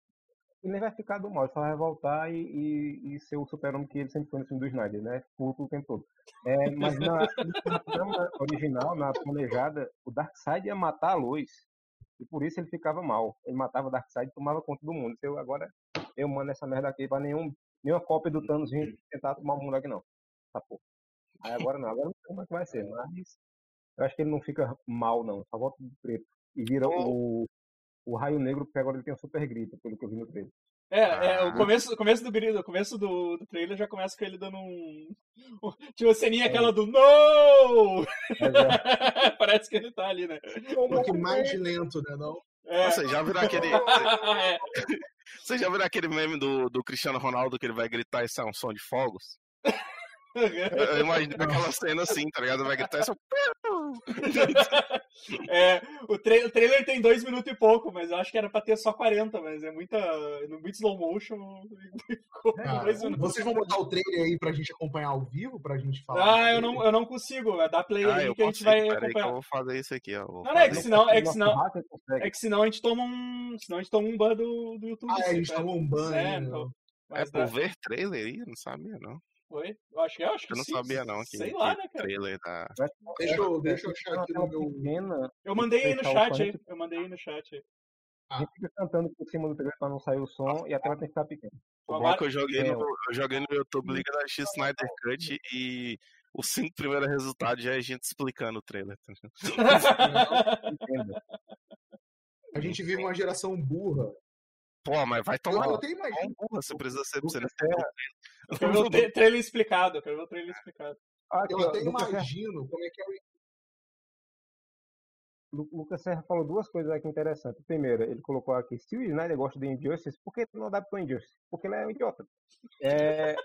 ele vai ficar do mal, ele só vai voltar e, e, e ser o super-homem que ele sempre foi no filme do Snyder, né? Puto o tempo todo. É, mas na, na original, na planejada, o Darkseid ia matar a luz. E por isso ele ficava mal. Ele matava Darkseid e tomava conta do mundo. Eu, agora eu mando essa merda aqui pra nenhum, nenhuma cópia do Thanos vir tentar tomar o mundo aqui, não. Tá, pô. Aí agora não, agora não sei como é que vai ser, mas eu acho que ele não fica mal, não. Só volta de preto. E vira o, o Raio Negro, porque agora ele tem um super grito, pelo que eu vi no trailer. É, é, Ah. o começo, o começo do grito, o começo do, do trailer já começa com ele dando um. Tinha uma ceninha aquela do No! É, (laughs) Parece que ele tá ali, né? Um pouquinho mais lento, né? Não? É. Nossa, já viram aquele. É. Você já viram (laughs) (laughs) aquele meme do, do Cristiano Ronaldo que ele vai gritar e sai um som de fogos? Eu, imagino aquela cena assim, tá ligado? Vai gritar e só. (laughs) É, o, tra- o trailer tem dois minutos e pouco, mas eu acho que era pra ter só 40, mas é muita. No muito slow motion. (laughs) Ficou Cara, dois minutos. vocês vão botar o trailer aí pra gente acompanhar ao vivo, pra gente falar? Ah, eu não, eu não consigo. É dar play Ah, aí que a gente vai Pera aí que eu acompanhar. vou fazer isso aqui, ó. Não, não, é que senão, é que senão, é que senão a gente toma um. Senão a gente toma um ban do, do YouTube. Ah, é, a assim, gente tomou um ban É, né? então, É por dá- ver trailer aí? Eu não sabia, não. Foi? Eu acho que eu acho que Eu não sim, sabia, não. Que, Sei que lá, né, cara? trailer da. Deixa eu, É, deixa eu achar aqui no meu. pequena, Eu mandei aí no chat aí. Eu mandei aí no chat aí. a gente fica cantando por cima do trailer pra não sair o som e a tela tem que ficar pequena. O bom é que eu joguei, É, no, eu joguei no YouTube Liga da X Snyder Cut e os cinco primeiros resultados já é a gente explicando o trailer. tá. A gente vive uma geração burra. Pô, mas vai tomar. eu até imagino. porra, você precisa ser. Você não Serra, Eu quero ver o tra- trailer explicado. Eu quero ver o trailer explicado. Ah, aqui, Eu ó, até Lucas Serra, imagino como é que é o. Lu- Lucas Serra falou duas coisas aqui interessantes. Primeiro, ele colocou aqui, se o Snyder gosta de Injustice, por que não adaptou Injustice? Porque ele é um idiota. É, a,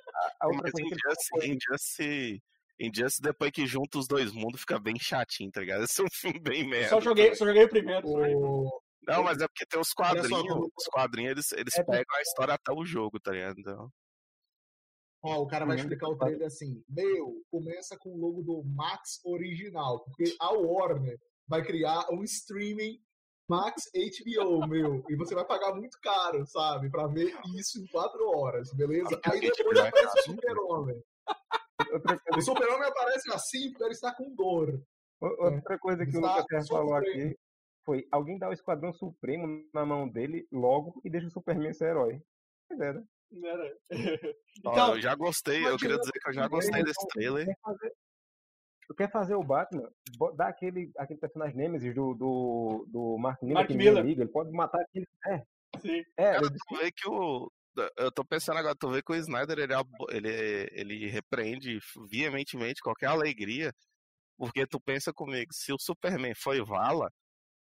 a outra Mas coisa que ele falou Injustice, Injustice, Injustice, depois que junta os dois mundos, fica bem chatinho, tá ligado? Esse é um filme bem merda. Só joguei, também. só joguei o primeiro. o Não, mas é porque tem os quadrinhos. Os quadrinhos, eles, eles É, pegam a história até o jogo, tá ligado? Então, Ó, o cara vai explicar o trailer assim: Meu, começa com o logo do Max original, porque a Warner vai criar um streaming Max HBO, meu, e você vai pagar muito caro, sabe, pra ver isso em quatro horas, beleza? Aí depois é aparece o. Super-Homem. (laughs) O Super-Homem aparece assim porque ele está com dor. o- outra coisa que o Lucas falou aqui foi alguém dá o Esquadrão Supremo na mão dele logo e deixa o Superman ser herói. Pois é, Era. (laughs) Então, eu já gostei, eu queria dizer que eu já gostei desse trailer. Tu quer fazer o Batman, dá aquele, aquele personagem Nemesis do, do, do Mark Miller, Mark que Miller. liga, ele pode matar aquele. É, sim. é, Cara, eu tu vê que o. Eu tô pensando agora, tu vê que o Snyder ele, abo- ele, ele repreende veementemente qualquer alegria, porque tu pensa comigo, se o Superman foi Vala,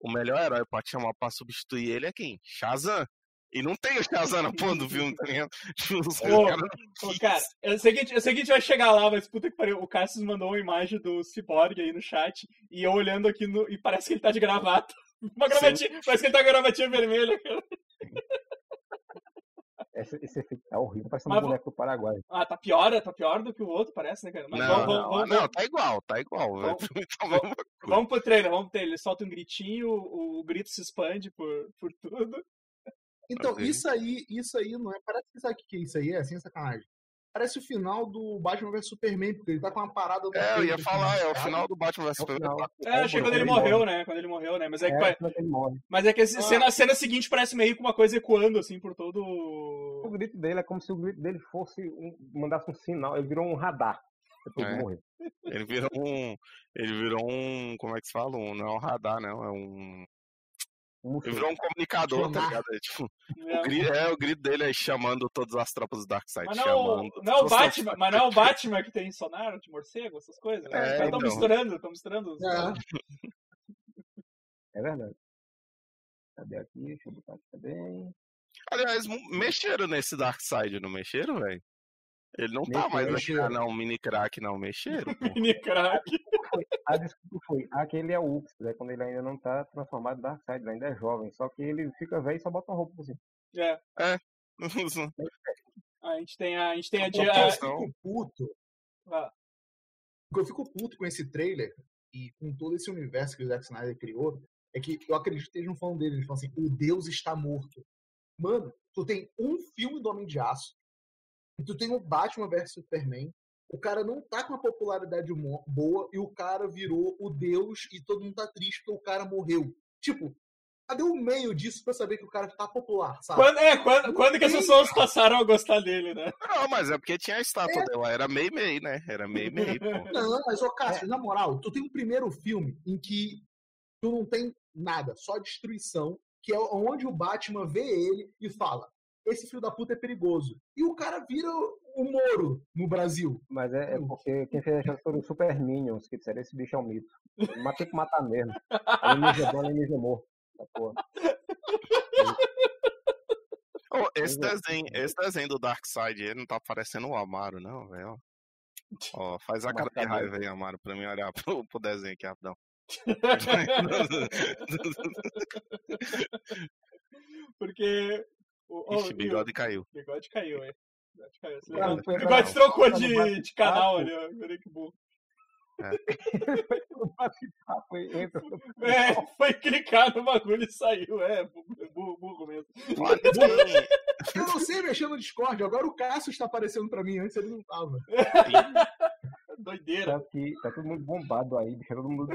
o melhor herói pra te chamar pra substituir ele é quem? Shazam. E não tem o Shazam na porra do filme, tá ligado? (laughs) Tipo, os Ô, caras- Ô, cara, eu sei, que, a gente- eu sei que a gente vai chegar lá, mas puta que pariu. O Cassius mandou uma imagem do Cyborg aí no chat e eu olhando aqui no, e parece que ele tá de gravata. (laughs) Uma gravatinha, parece que ele tá com a gravatinha vermelha, cara. (laughs) esse, esse efeito tá horrível, parece um Mas boneco do Paraguai. Ah, tá pior, tá pior do que o outro, parece, né, cara? Mas Não, vamos, não, vamos, vamos, não, tá igual, tá igual. Vamos- Tá vamos pro trailer, vamos pro trailer. Ele solta um gritinho, o, o grito se expande por, por tudo. Então, isso aí, isso aí não é. Parece que sabe o que é isso aí? É sem sacanagem. Parece o final do Batman vs Superman, porque ele tá com uma parada no É, eu ia falar, é o final do Batman vs É o Superman. final. É, achei quando ele morreu, né? Quando ele morreu, né? Mas é que, É, pa- quando ele morre. mas é que esse- Ah. cena, a cena seguinte parece meio com uma coisa ecoando, assim, por todo. O grito dele é como se o grito dele fosse um, mandasse um sinal, ele virou um radar depois É. de morrer. Ele virou um. Ele virou um. Como é que se fala? Um, não é um radar, não. É um. Ele virou um comunicador, tá ligado? É, tipo, É. o, grito, é, o grito dele é chamando todas as tropas do Darkseid. Mas não, é o- chamando. não é o Batman, mas não é o Batman que tem sonar de morcego, essas coisas. né? É, Os caras então. tão misturando, estão misturando. os- É. (laughs) É verdade. Cadê aqui? Deixa eu botar aqui também. Aliás, mexeram nesse Darkseid, não mexeram, velho? Ele não tá mais aqui, Mexeram. ah, não, mini crack, não, mexeram. (laughs) Mini crack. A desculpa foi, aquele é o Ux, né? Quando ele ainda não tá transformado em Darkseid, ele ainda é jovem. Só que ele fica velho e só bota uma roupa por cima. É. (laughs) A gente tem a, a, gente tem a, O dia- que eu a- fico puto. Ah. O que eu fico puto com esse trailer e com todo esse universo que o Zack Snyder criou é que eu acredito que estejam falando dele. Eles falam assim: o Deus está morto. Mano, tu tem um filme do Homem de Aço, e tu tem o Batman vs Superman. O cara não tá com uma popularidade boa e o cara virou o Deus e todo mundo tá triste porque o cara morreu. Tipo, cadê o meio disso pra saber que o cara tá popular, sabe? Quando, é, quando, quando que as pessoas passaram a gostar dele, né? Não, mas é porque tinha a estátua dela, era meio-meio, né? Era meio-meio, pô. (laughs) Não, mas, ô Cássio, na moral, tu tem um primeiro filme em que tu não tem nada, só destruição, que é onde o Batman vê ele e fala: esse filho da puta é perigoso. E o cara vira o Moro no Brasil. Mas é, é porque quem fez a chance foram os Super Minions, que disseram esse bicho é um mito. Mas tem que matar mesmo. É bom, alienígena é morto. Tá, porra. Ô, esse, é. desenho, esse desenho do Darkseid, ele não tá parecendo o Amaro, não, velho. Ó, (laughs) faz a cara de raiva aí, Amaro, pra mim olhar pro, pro desenho aqui rapidão. (laughs) (laughs) Porque. O, Ixi, e o bigode caiu. bigode caiu, hein? Bigode caiu. Você não foi O bigode não. trocou Tá de, de canal ali, ó. Olha que burro. Entra. É, (laughs) (laughs) foi clicar no bagulho e saiu. É, burro, burro mesmo. Olha, (laughs) Eu não sei mexer no Discord, agora o Cássio está aparecendo pra mim, antes ele não tava. Doideira. Tá, que, tá todo mundo bombado aí, bicho. Todo mundo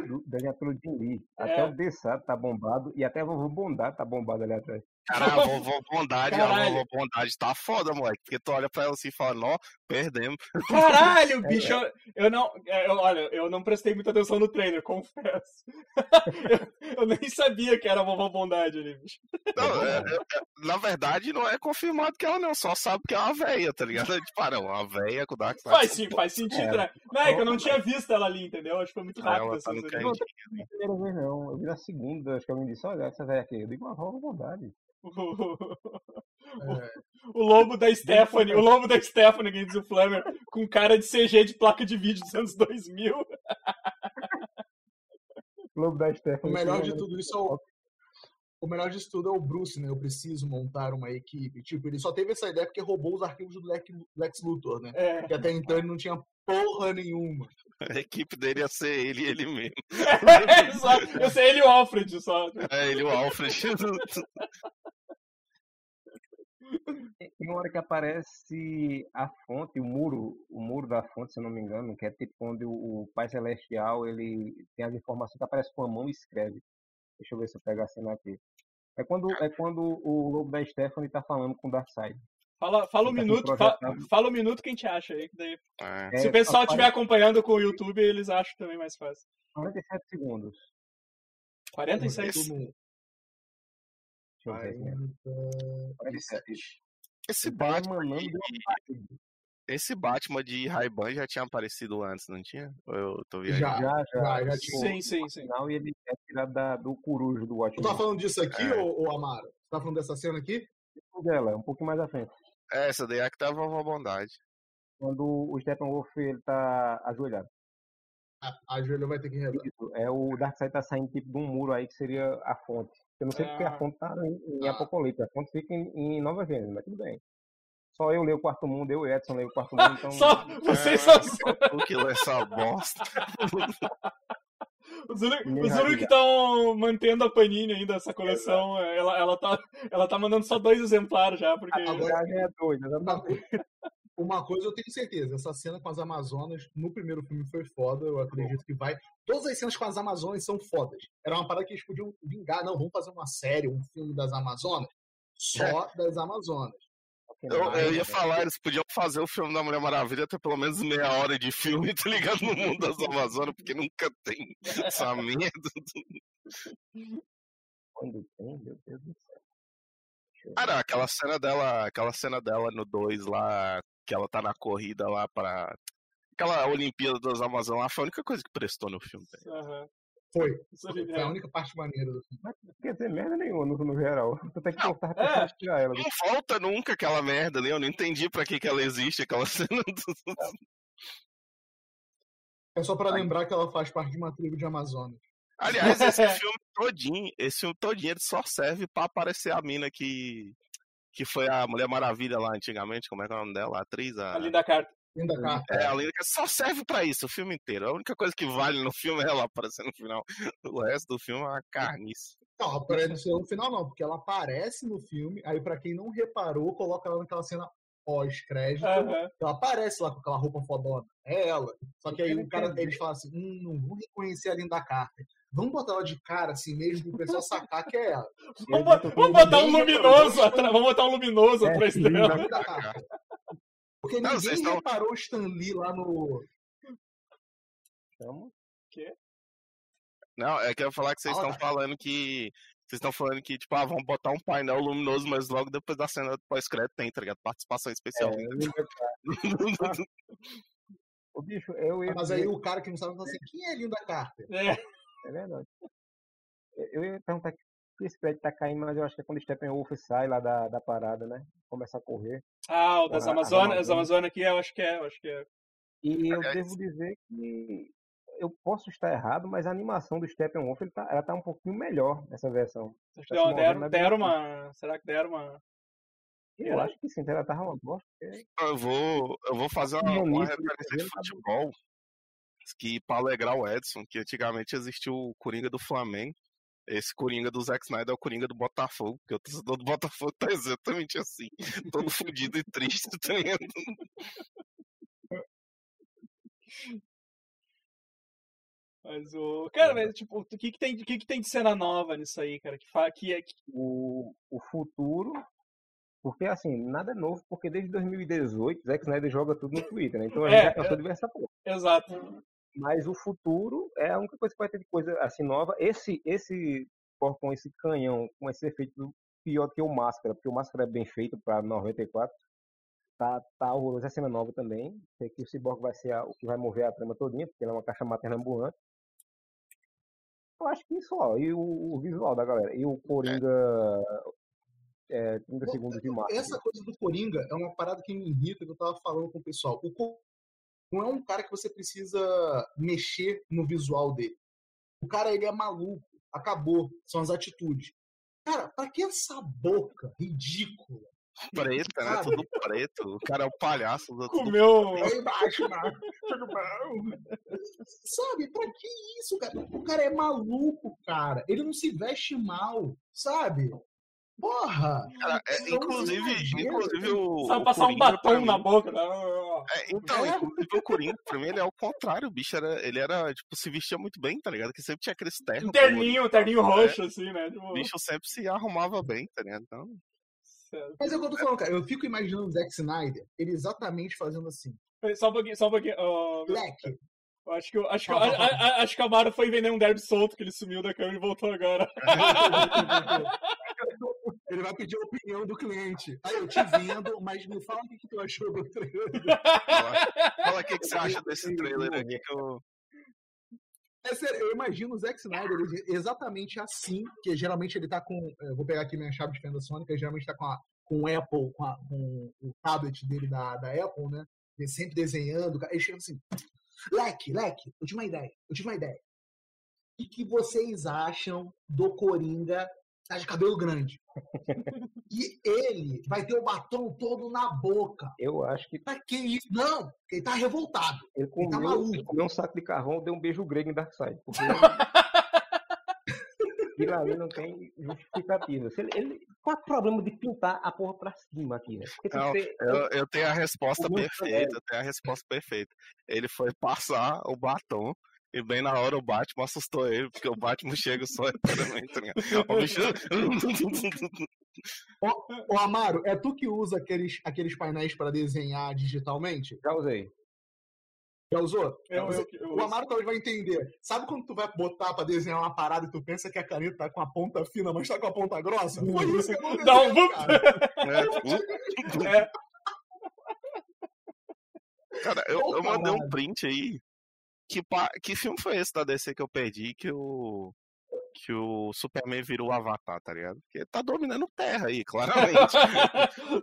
pelo Jim Lee. Até É. o Dessat tá bombado e até o vovô Bondade tá bombado ali atrás. Cara, a vovó Bondade, a Caralho. vovó Bondade tá foda, moleque. Porque tu olha pra ela assim e fala, nó, perdemos. Caralho, bicho, eu, eu não. é, eu- olha, eu não prestei muita atenção no trailer, confesso. eu, eu nem sabia que era a vovó Bondade ali, bicho. Não, é- é- é- na verdade, não é confirmado que ela não, só sabe que é uma véia, tá ligado? Tipo, ah, não, uma véia com o Dark Side. Faz, sim, faz sentido, É. né? Não, é que eu não tinha visto ela ali, entendeu? Acho que foi muito rápido Ela essa tá cantinho. Não, vi a primeira vez não. Eu vi na segunda, acho que alguém disse, olha essa velha aqui. Eu digo, uma vovó Bondade. (laughs) É, O lobo da Stephanie, o lobo da Stephanie, que diz o Flammer, com cara de CG de placa de vídeo dos anos 2000. Lobo da o Stephanie. melhor que- de tudo isso é o. O melhor disso tudo é o Bruce, né? Eu preciso montar uma equipe. Tipo, ele só teve essa ideia porque roubou os arquivos do Lex, Luthor, né? É. Porque até então ele não tinha porra nenhuma. A equipe dele ia ser ele e ele mesmo. só, eu sei ele e o Alfred só. É, ele e o Alfred. (laughs) (laughs) Tem uma hora que aparece a fonte, o muro, o muro da fonte, se eu não me engano, que é tipo onde o, Pai Celestial ele tem as informações que aparece com a mão e escreve. Deixa eu ver se eu pego a cena aqui. É quando, é quando o lobo da Stephanie tá falando com o Darkseid. Fala, fala um Tá minuto, sendo fa- projetado. fala um minuto que a gente acha aí. que daí- É. Se É, o pessoal só estiver acompanhando com o YouTube, eles acham também mais fácil. 47 segundos. 46? 47. Esse Batman, de- uma esse Batman de Ray-Ban já tinha aparecido antes, não tinha? Ou eu tô viajando? Já, Já, já. já, tinha. Sim, sim, sim. Final, e ele é tirado da, do corujo do Tu Watchmen. tá falando disso aqui, É. ô, ô Amaro? Tu tá falando dessa cena aqui? dela, um pouquinho mais à frente. É, essa daí é a que tá a vovó Bondade. Quando o Steppenwolf ele tá ajoelhado. A, a Júlia vai ter que. Isso, É o Darkseid tá saindo tipo de um muro aí que seria a fonte. Eu não sei porque Ah. a fonte tá em, em Ah. Apocalipse. A fonte fica em, em Nova Gênesis, mas tudo bem. Só eu leio o quarto mundo, eu e Edson leio o quarto mundo, então. Só vocês É, são só tu que lê essa bosta. (laughs) os únicos que estão mantendo a Panini ainda, essa coleção. Ela, ela, tá, ela tá mandando só dois exemplares já, porque. A viagem é doida, exatamente. (laughs) uma coisa eu tenho certeza, essa cena com as Amazonas no primeiro filme foi foda, eu acredito que vai. Todas as cenas com as Amazonas são fodas. Era uma parada que eles podiam vingar, não, vamos fazer uma série, um filme das Amazonas, só das Amazonas. Eu, eu ia falar, eles podiam fazer o filme da Mulher Maravilha ter pelo menos meia hora de filme, (laughs) tá ligado? No mundo das Amazonas, porque nunca tem essa merda. Quando tem, meu Deus do céu. Eu ver. Cara, aquela cena dela, aquela cena dela no 2 lá, que ela tá na corrida lá pra. Aquela Olimpíada das Amazonas lá foi a única coisa que prestou no filme. Foi. (laughs) Foi a é. única parte maneira do filme. Mas não quer dizer merda nenhuma no, no geral. (laughs) Tu tem que Não, cortar é. pra tirar ela. Não falta nunca aquela merda ali, eu não entendi pra que, que ela existe, aquela (laughs) cena. do- É só pra lembrar que ela faz parte de uma tribo de Amazonas. Aliás, esse (laughs) filme todinho, esse filme todinho ele só serve pra aparecer a mina que. Que foi a Mulher Maravilha lá antigamente, como é que é o nome dela? A atriz? A... Ali da carta. Linda carta. É, a Linda que só serve pra isso o filme inteiro. A única coisa que vale no filme (laughs) é ela aparecer no final. O resto do filme é uma carnice. Não, aparece no final não, porque ela aparece no filme, aí pra quem não reparou, coloca ela naquela cena pós-crédito, Aham. ela aparece lá com aquela roupa fodona. É ela. Só que aí o cara, eles falam assim, hum, não vou reconhecer a Linda Carter. Vamos botar ela de cara assim mesmo pro pessoal sacar que é ela. Vamos, bot- vamos botar um luminoso atrás. Vamos botar um luminoso É, atrás dela. Linda Carter. Porque Não, ninguém vocês tão- reparou o Stan Lee lá no... Chama. Não, é que eu ia falar que vocês estão falando que. Vocês estão falando que, tipo, ah, vamos botar um painel luminoso, mas logo depois da cena do pós-crédito tem, tá ligado? Participação especial. É, (laughs) o bicho, eu ia Mas dizer- aí o cara que não sabe assim, quem é Linda Carter? É. É verdade. Eu- ia perguntar que esse prédio tá caindo, mas eu acho que é quando o Steppenwolf sai lá da, da parada, né? Começa a correr. Ah, o das Ah, Amazonas, Amazonas. as Amazonas aqui, eu acho que é, eu acho que é. E eu Aliás- devo dizer que eu posso estar errado, mas a animação do Steppenwolf ele tá, ela tá um pouquinho melhor nessa versão. Acho Tá deram, deram, movendo deram uma. Será que deram uma. Eu Era? acho que sim, ela tava uma bosta. porque Eu vou, eu vou fazer uma, uma referência de tá futebol que para alegrar o Edson, que antigamente existiu o Coringa do Flamengo. Esse Coringa do Zack Snyder é o Coringa do Botafogo, porque o torcedor do Botafogo tá exatamente assim, todo fudido e triste, (laughs) tá ligado? (laughs) Mas o. Cara, mas, tipo, o que, que, tem, o que, que tem de cena nova nisso aí, cara? Que, fa... que, é, que O, o futuro. Porque assim, nada é novo, porque desde 2018 Zack Snyder joga tudo no Twitter, né? Então a gente É, já cansou é. de ver essa porra. Exato. Mas o futuro é a única coisa que vai ter de coisa assim nova. Esse, esse com esse canhão, com esse efeito pior que o Máscara, porque o Máscara é bem feito para 94. Tá, tá horroroso a cena nova também. Sei que o Cyborg vai ser a- o que vai mover a trama todinha, porque ele é uma caixa materna ambulante. Eu acho que só. E o, o visual da galera. E o Coringa. É, 30 segundos de marca. Essa coisa do Coringa é uma parada que me irrita, que eu tava falando com o pessoal. O Coringa não é um cara que você precisa mexer no visual dele. O cara, ele é maluco. Acabou. São as atitudes. Cara, pra que essa boca ridícula? Preta, né? Tudo preto. O cara é o palhaço do tudo Comeu. Aí embaixo, mano. Sabe, pra que isso, cara? O cara é maluco, cara. Ele não se veste mal, sabe? Porra! Cara, é, São inclusive, inclusive o. Sabe o passar um Coringa, batom mim- na boca. né? É, então, É. inclusive o Coringa, pra mim, ele é o contrário. O bicho era, ele era, tipo, se vestia muito bem, tá ligado? Que sempre tinha aqueles ternos. Um terninho, um terninho roxo, assim, né? Tipo, O bicho sempre se arrumava bem, tá ligado? Então, certo. Mas é o que eu tô falando, cara. Eu fico imaginando o Zack Snyder, ele exatamente fazendo assim. Só um pouquinho, só um pouquinho. Leque. eu acho que, acho, que, a- a- a- acho que o Amaro foi vender um derby solto, que ele sumiu da câmera e voltou agora. (laughs) Ele vai pedir a opinião do cliente. Aí eu te vendo, mas me fala o que, que tu achou do trailer. fala, fala o que, que você acha desse trailer aqui que eu. É sério, eu imagino o Zack Snyder exatamente assim, que geralmente ele tá com. vou pegar aqui minha chave de fenda sônica, geralmente tá com, a, com o Apple, com, a- com o tablet dele da, da Apple, né? Ele sempre desenhando. Ele chega assim. Leque, Leque, eu uma ideia. Eu uma ideia. O que vocês acham do Coringa tá de cabelo grande? E ele vai ter o batom todo na boca. Eu acho que Pra que isso? Não, ele tá revoltado. ele tá comeu, maluco. ele comeu um saco de carvão, deu um beijo grego em Darkseid. Porque (laughs) aquilo ali não tem justificativa. Se ele, ele- qual é o problema de pintar a porra pra cima aqui? Né? Não, ser- Eu, eu tenho a resposta perfeita, eu tenho a resposta perfeita. Ele foi passar o batom e bem na hora o Batman assustou ele, porque o Batman chega só eternamente. tá? O (laughs) bicho. (laughs) Ô, Amaro, é tu que usa aqueles, aqueles painéis pra desenhar digitalmente? Já usei. Já usou? Eu- Você- eu- eu- o Amaro talvez vai entender. Sabe quando tu vai botar pra desenhar uma parada e tu pensa que a caneta tá com a ponta fina, mas tá com a ponta grossa? Foi isso que aconteceu, Dá um cara. É, É, Cara, eu, Ô, eu mandei um print aí. Que, pa- que filme foi esse da DC que eu perdi que o. Que o Superman virou o Avatar, tá ligado? Porque tá dominando terra aí, (laughs) claramente.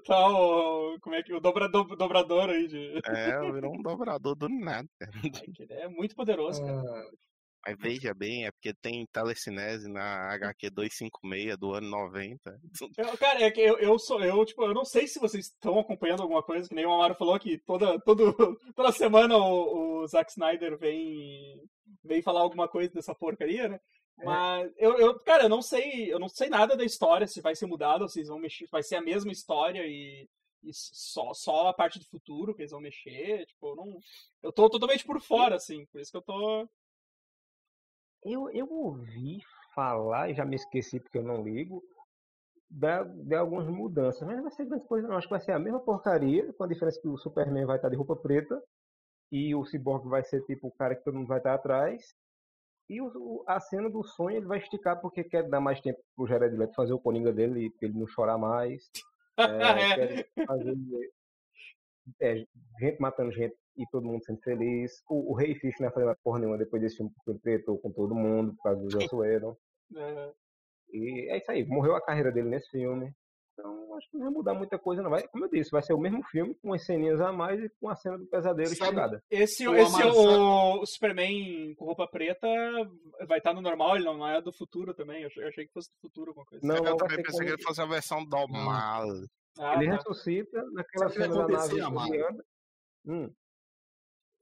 tá o. Como é que. O dobrador, dobrador aí de. é, virou um dobrador do nada. Ai, que ele é muito poderoso, cara. Mas veja bem, é porque tem telecinese na HQ 256 do ano 90. (laughs) Eu- cara, é que eu, eu sou. Eu, tipo, eu não sei se vocês estão acompanhando alguma coisa, que nem o Amaro falou que toda, todo, (laughs) toda semana o, o Zack Snyder vem, vem falar alguma coisa dessa porcaria, né? Mas eu, eu, cara, eu não sei, eu não sei nada da história, se vai ser mudado, ou se eles vão mexer, vai ser a mesma história e, e só, só a parte do futuro que eles vão mexer. Tipo, eu não. Eu tô totalmente por fora, assim, por isso que eu tô. Eu, eu ouvi falar, e já me esqueci porque eu não ligo, de algumas mudanças. Mas não vai ser grande coisa, não. Acho que vai ser a mesma porcaria, com a diferença que o Superman vai estar de roupa preta e o Cyborg vai ser tipo o cara que todo mundo vai estar atrás. E o- o- a cena do sonho ele vai esticar porque quer dar mais tempo pro Jared Leto fazer o Coringa dele, pra ele não chorar mais. (laughs) É, quer fazer é, gente matando gente e todo mundo sendo feliz. O, o Rei Fish não fazer mais porra nenhuma depois desse filme porque ele tretou com todo mundo por causa do Joss (laughs) Whedon. É, E é isso aí, morreu a carreira dele nesse filme. Então acho que não vai mudar muita coisa, não. Vai, como eu disse, vai ser o mesmo filme, com as ceninhas a mais e com a cena do pesadelo Sabe- chegada. Esse, O esse o, o Superman com roupa preta vai estar no normal, ele não é do futuro também. Eu achei, eu achei que fosse do futuro alguma coisa. Não, eu não também pensei que ele fosse a versão do mal. Ah, Ele tá. ressuscita naquela Sabe cena da nave. Hum,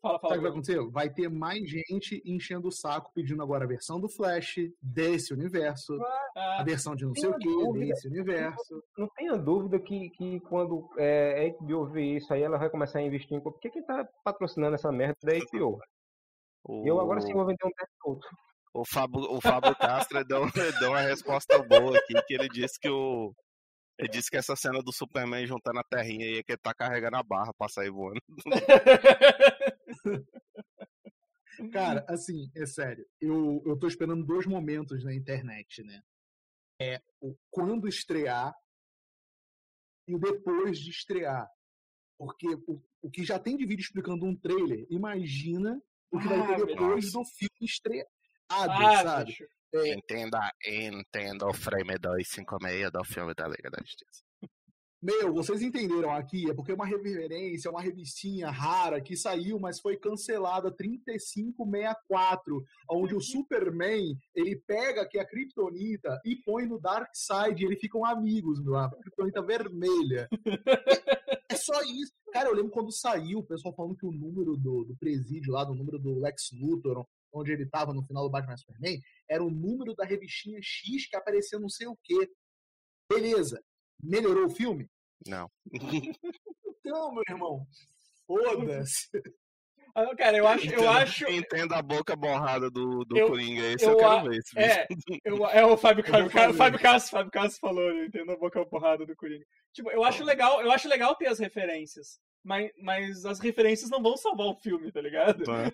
Fala, fala. Sabe o que vai acontecer? Vai ter mais gente enchendo o saco pedindo agora a versão do Flash desse universo, a Ah, versão de não sei o que dúvida. desse universo. não tenha dúvida que, que quando é, a HBO ver isso aí, ela vai começar a investir em. Porque quem tá patrocinando essa merda é a HBO. O, Eu agora sim vou vender um Note. o, Fábio, o Fábio Castro deu, (laughs) deu uma resposta boa aqui, que ele disse que o. Ele disse que essa cena do Superman juntando a terrinha aí é que ele tá carregando a barra pra sair voando. (laughs) Cara, assim, é sério. Eu, eu tô esperando dois momentos na internet, né? É o quando estrear e o depois de estrear. Porque o, o que já tem de vídeo explicando um trailer, imagina o que vai Ah, ter depois nossa. do filme estreado, ah, sabe? É. Entenda, entenda o frame 256 do filme da Liga da Justiça. Meu, vocês entenderam aqui, é porque é uma reverência, uma revistinha rara que saiu, mas foi cancelada 3564, onde o Superman, ele pega que a Kryptonita e põe no Dark Side, e eles ficam amigos, meu, a Kryptonita vermelha. (laughs) É só isso. Cara, eu lembro quando saiu, o pessoal falando que o número do, do presídio lá, do número do Lex Luthor, onde ele tava no final do Batman Superman, era o número da revistinha X que aparecia não sei o quê. Beleza. Melhorou o filme? Não. Então, meu irmão, foda-se. (laughs) Ah, Cara, eu acho, eu acho, Entenda a boca borrada do, do Eu- Coringa. Esse eu eu, quero a- ver. Esse É, eu, é o Fábio, vou Fábio. Fábio Castro, Fábio Castro falou, eu entendo a boca porrada do Coringa. Tipo, eu acho legal, eu acho legal ter as referências, mas, mas as referências não vão salvar o filme, tá ligado? Tá.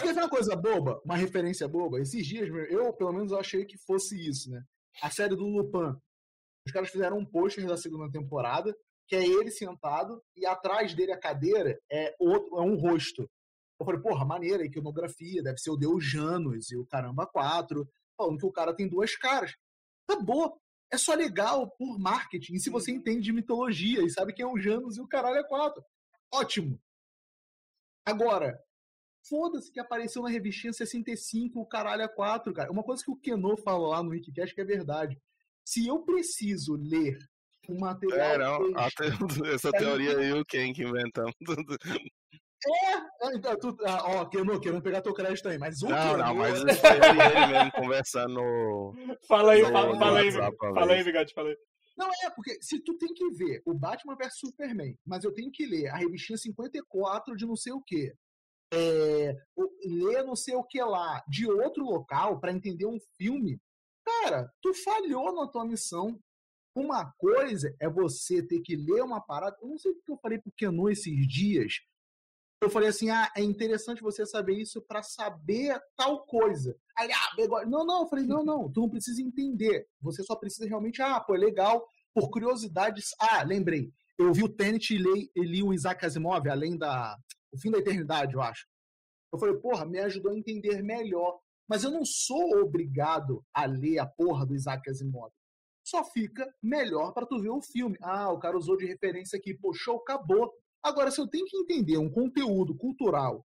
Quer ver uma coisa boba? Uma referência boba? Esses dias, eu pelo menos achei que fosse isso, né? A série do Lupin. Os caras fizeram um pôster da segunda temporada, que é ele sentado, e atrás dele a cadeira é, outro, é um rosto. Eu falei, porra, maneira, iconografia, deve ser o Deus Janus e o Caramba 4, falando que o cara tem duas caras. Acabou. É só legal por marketing. Se você entende de mitologia e sabe quem é o Janus e o caralho é 4. Ótimo. Agora, foda-se que apareceu na revistinha 65 o caralho é 4, cara. Uma coisa que o Keno fala lá no Wikicast que é verdade. Se eu preciso ler um material É, não. extra- até- essa teoria aí, o Ken que inventamos. (laughs) Ah, então, tu, ah, ó, Keno, querendo pegar teu crédito aí, mas o Não, não, mas isso eu e ele mesmo conversando. Fala aí, No- fala, no fala aí, fala aí. Bigode, fala aí. Não é, porque se tu tem que ver o Batman vs Superman, mas eu tenho que ler a revistinha 54 de não sei o quê, é, o- ler não sei o que lá de outro local pra entender um filme, cara, tu falhou na tua missão. Uma coisa é você ter que ler uma parada. Eu não sei o que eu falei pro Kenu esses dias. Eu falei assim: ah, é interessante você saber isso pra saber tal coisa. Aí, ah, bigode. Não, não, eu falei: não, não, tu não precisa entender. Você só precisa realmente, ah, pô, é legal, por curiosidades. Ah, lembrei. Eu vi o Tenet e li, e li o Isaac Asimov, além da. O fim da eternidade, eu acho. Eu falei, porra, me ajudou a entender melhor. Mas eu não sou obrigado a ler a porra do Isaac Asimov. Só fica melhor pra tu ver o filme. Ah, o cara usou de referência aqui, show, acabou. Agora, se eu tenho que entender um conteúdo cultural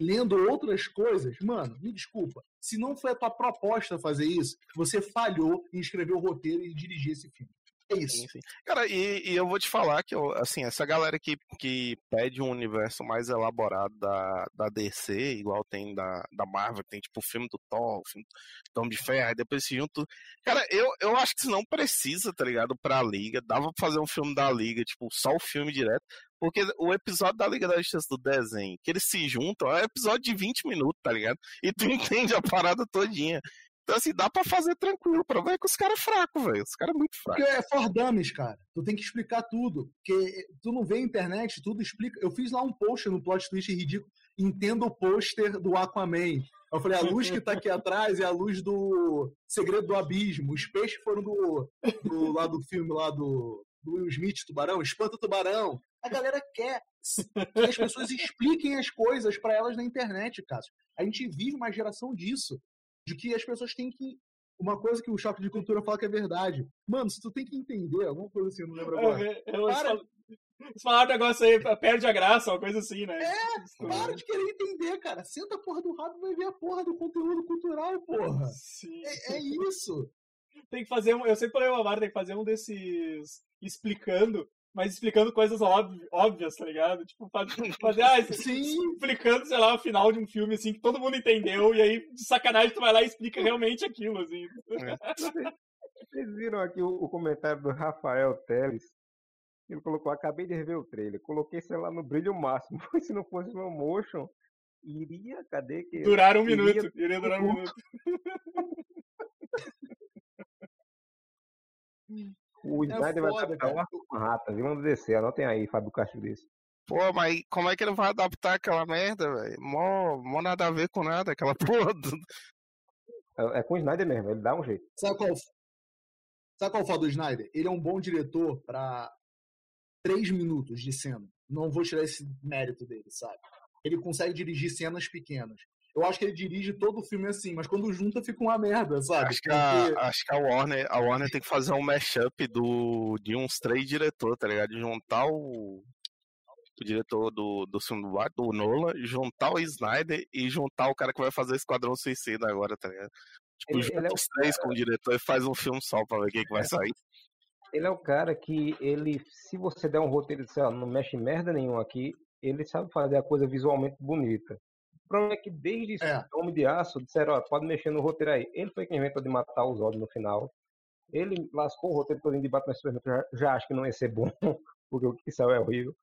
lendo outras coisas, mano, me desculpa. Se não foi a tua proposta fazer isso, você falhou em escrever o roteiro e dirigir esse filme. É isso. Sim, sim. Cara, e, e eu vou te falar que, assim, essa galera que, que pede um universo mais elaborado da, da DC, igual tem da, da Marvel, tem tipo o filme do Thor, o filme do Homem de Ferro, e depois se junto. Cara, eu, eu acho que isso não precisa, tá ligado? Pra Liga. Dava pra fazer um filme da Liga, tipo, só o filme direto. Porque o episódio da Liga da Justiça do desenho, que eles se juntam, é um episódio de 20 minutos, tá ligado? E tu (laughs) entende a parada todinha. Então, assim, dá pra fazer tranquilo. Pra ver que os caras é fraco, velho. Os caras é muito fracos. Porque é for dummies, cara. Tu tem que explicar tudo. Porque tu não vê a internet, tudo explica. Eu fiz lá um post no plot twist ridículo. Entenda o pôster do Aquaman. Eu falei, a luz que tá aqui atrás é a luz do Segredo do Abismo. Os peixes foram do, do lá do filme lá do, do Will Smith, Tubarão, Espanta Tubarão. A galera quer que as pessoas expliquem as coisas pra elas na internet, Cássio. A gente vive uma geração disso. De que as pessoas têm que uma coisa que o choque de cultura fala que é verdade. Mano, se tu tem que entender, alguma coisa assim, eu não lembro agora. Eu, eu, Para- eu, eles falaram um negócio aí, perde a graça, uma coisa assim, né? É, Para de querer entender, cara. Senta a porra do rabo e vai ver a porra do conteúdo cultural, porra. Sim. É, é isso. Tem que fazer um. Eu sempre falei, Amaro tem que fazer um desses explicando, mas explicando coisas óbvi- óbvias, tá ligado? Tipo, faz- (laughs) fazer, ah, Sim. explicando, sei lá, o final de um filme, assim, que todo mundo entendeu, e aí, de sacanagem, tu vai lá e explica realmente aquilo, assim. (laughs) Vocês viram aqui o, o comentário do Rafael Teles? Ele colocou, acabei de rever o trailer, coloquei, sei lá, no brilho máximo. (laughs) Se não fosse slow motion, iria, cadê que... Durar um Iria- minuto. Iria durar um minuto. O É Snyder vai adaptar Arthur Manhattan, vilão do DC, anotem aí, Fábio Castro desse. Pô, mas como é que ele vai adaptar aquela merda, velho? Mó, mó nada a ver com nada, aquela (laughs) porra. do- É, é com o Snyder mesmo, ele dá um jeito. Sabe qual, sabe qual é o foda do Snyder? Ele é um bom diretor pra três minutos de cena. Não vou tirar esse mérito dele, sabe? Ele consegue dirigir cenas pequenas. Eu acho que ele dirige todo o filme assim, mas quando junta fica uma merda, sabe? Acho que, a, Porque- acho que a Warner, a Warner tem que fazer um mashup do, de uns três diretores, tá ligado? De juntar o, o diretor do, do filme do Batman, do Nolan, juntar o Snyder e juntar o cara que vai fazer Esquadrão Suicida agora, tá ligado? Tipo, Ele- junta ele é os três com o diretor e faz um filme só pra ver o que, que vai sair. Ele é o cara que ele, se você der um roteiro e disser, não mexe merda nenhuma aqui, ele sabe fazer a coisa visualmente bonita. O problema é que desde É. Homem de Aço disseram, ó, pode mexer no roteiro aí. Ele foi quem inventou de matar os olhos no final. Ele lascou o roteiro todo de Batman Superman, já, já acho que não ia ser bom, (laughs) porque o que saiu é horrível.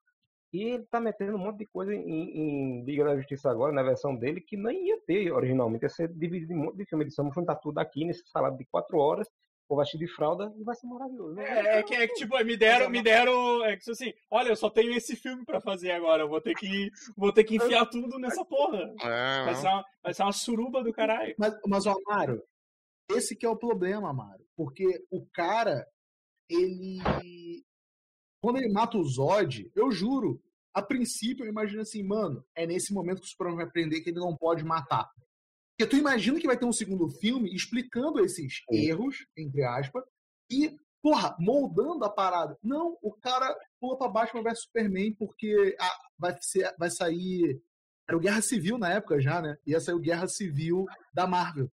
E ele tá metendo um monte de coisa em, em Liga da Justiça agora, na versão dele, que nem ia ter originalmente. Ia ser dividido em um monte de filme. Eles vão juntar tudo aqui nesse salado de quatro horas, ou vai de fralda e vai ser maravilhoso. É, é que, é que, tipo, me deram, me deram. É que, tipo assim, olha, eu só tenho esse filme pra fazer agora. Eu vou ter que, vou ter que enfiar tudo nessa porra. Vai É, ser uma, vai ser uma suruba do caralho. Mas, mas ó, Amaro, esse que é o problema, Amaro. Porque o cara, ele. Quando ele mata o Zod, eu juro, a princípio eu imagino assim, mano, é nesse momento que o Superman vai aprender que ele não pode matar. Porque tu imagina que vai ter um segundo filme explicando esses Sim. erros, entre aspas, e, porra, moldando a parada. Não, o cara pula pra Batman vs Superman porque ah, vai, ser, vai sair. Era o Guerra Civil na época já, né? Ia sair o Guerra Civil da Marvel.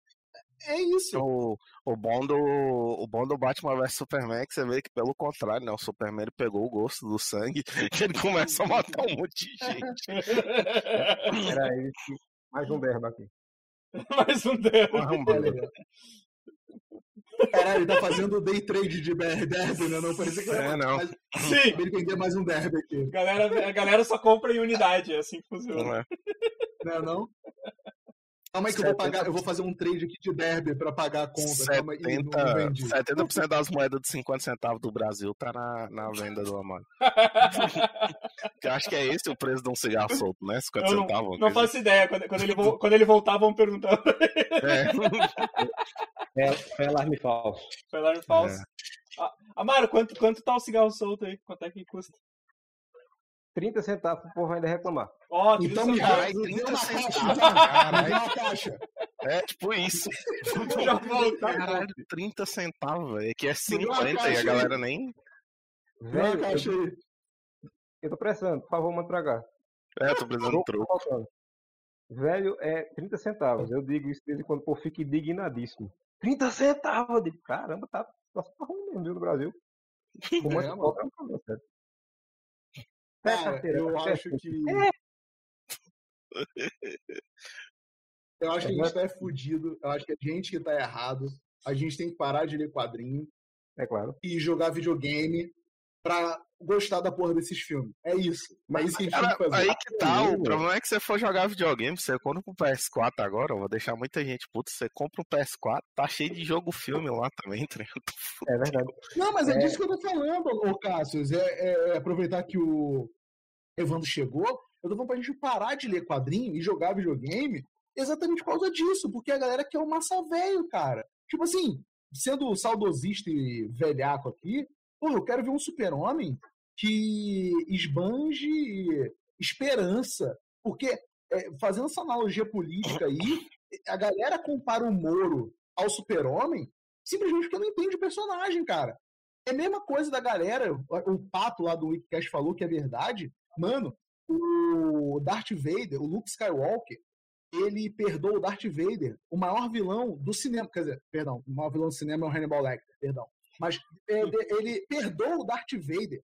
É isso. O, o, bom do, o bom do Batman vs Superman é que você vê que, pelo contrário, né? O Superman ele pegou o gosto do sangue e (laughs) ele começa a matar um monte de gente. (laughs) Era esse. Mais um derba aqui. (laughs) Mais um dedo. Caramba, Caralho, ele tá fazendo day trade de BR Derby, né? Não parecia que É, era não. mais- (laughs) Sim, ele vender mais um derby aqui. galera, a galera só compra em unidade, é assim que funciona. não é? Não é não? Calma aí que eu vou pagar, eu vou fazer um trade aqui de derby pra pagar a conta. Calma aí, não, não 70%, vendi. 70% das moedas de 50 centavos do Brasil tá na, na venda do Amaro. (laughs) Eu acho que é esse o preço de um cigarro solto, né? 50 Eu centavos. não uma coisa faço ideia. Quando, quando ele, quando ele voltar, vão perguntar. É. (laughs) É, é alarme falso. Foi no falso. Ah, Amaro, quanto, quanto tá o cigarro solto aí? Quanto é que custa? 30 centavos pro povo ainda reclamar. Ó, Então trinta me me dá 30 uma caixa, centavos, (laughs) caralho. uma caixa. É tipo isso. Já volta. Caralho, 30 centavos, é dá uma 50 e a galera nem. Velho, caixa eu, aí. eu tô precisando, por favor, manda tragar. É, tô precisando de Troco tá. Velho, é 30 centavos. Eu digo isso de vez em quando, pô, fica indignadíssimo. 30 centavos! Eu digo, caramba, tá, tá ruim mesmo, viu, no Brasil. (laughs) Com É, é um problema sério. Pega a Cara, eu a acho que. É. Eu acho que a gente tá é fudido. Eu acho que a gente que tá errado. A gente tem que parar de ler quadrinho É claro. e jogar videogame pra gostar da porra desses filmes. É isso. É isso que a gente Cara, tem que fazer. aí que tá, o problema é que você for jogar videogame, você compra um PS4 agora, eu vou deixar muita gente puta, você compra um PS4, tá cheio de jogo filme lá também, tá? (laughs) É verdade. Não, mas é, É. disso que eu tô falando, ô Cassius. É, é- é aproveitar que o Evandro chegou, eu tô falando pra gente parar de ler quadrinho e jogar videogame exatamente por causa disso, porque a galera quer o massa velho, cara. Tipo assim, sendo saudosista e velhaco aqui, pô, eu quero ver um super-homem que esbanje esperança. Porque, é, fazendo essa analogia política aí, a galera compara o Moro ao super-homem simplesmente porque não entende o personagem, cara. É a mesma coisa da galera, o Pato lá do Wikicast falou que é verdade. Mano, o Darth Vader, o Luke Skywalker, ele perdoa o Darth Vader, o maior vilão do cinema. Quer dizer, perdão, o maior vilão do cinema é o Hannibal Lecter, perdão. Mas é, ele perdoa o Darth Vader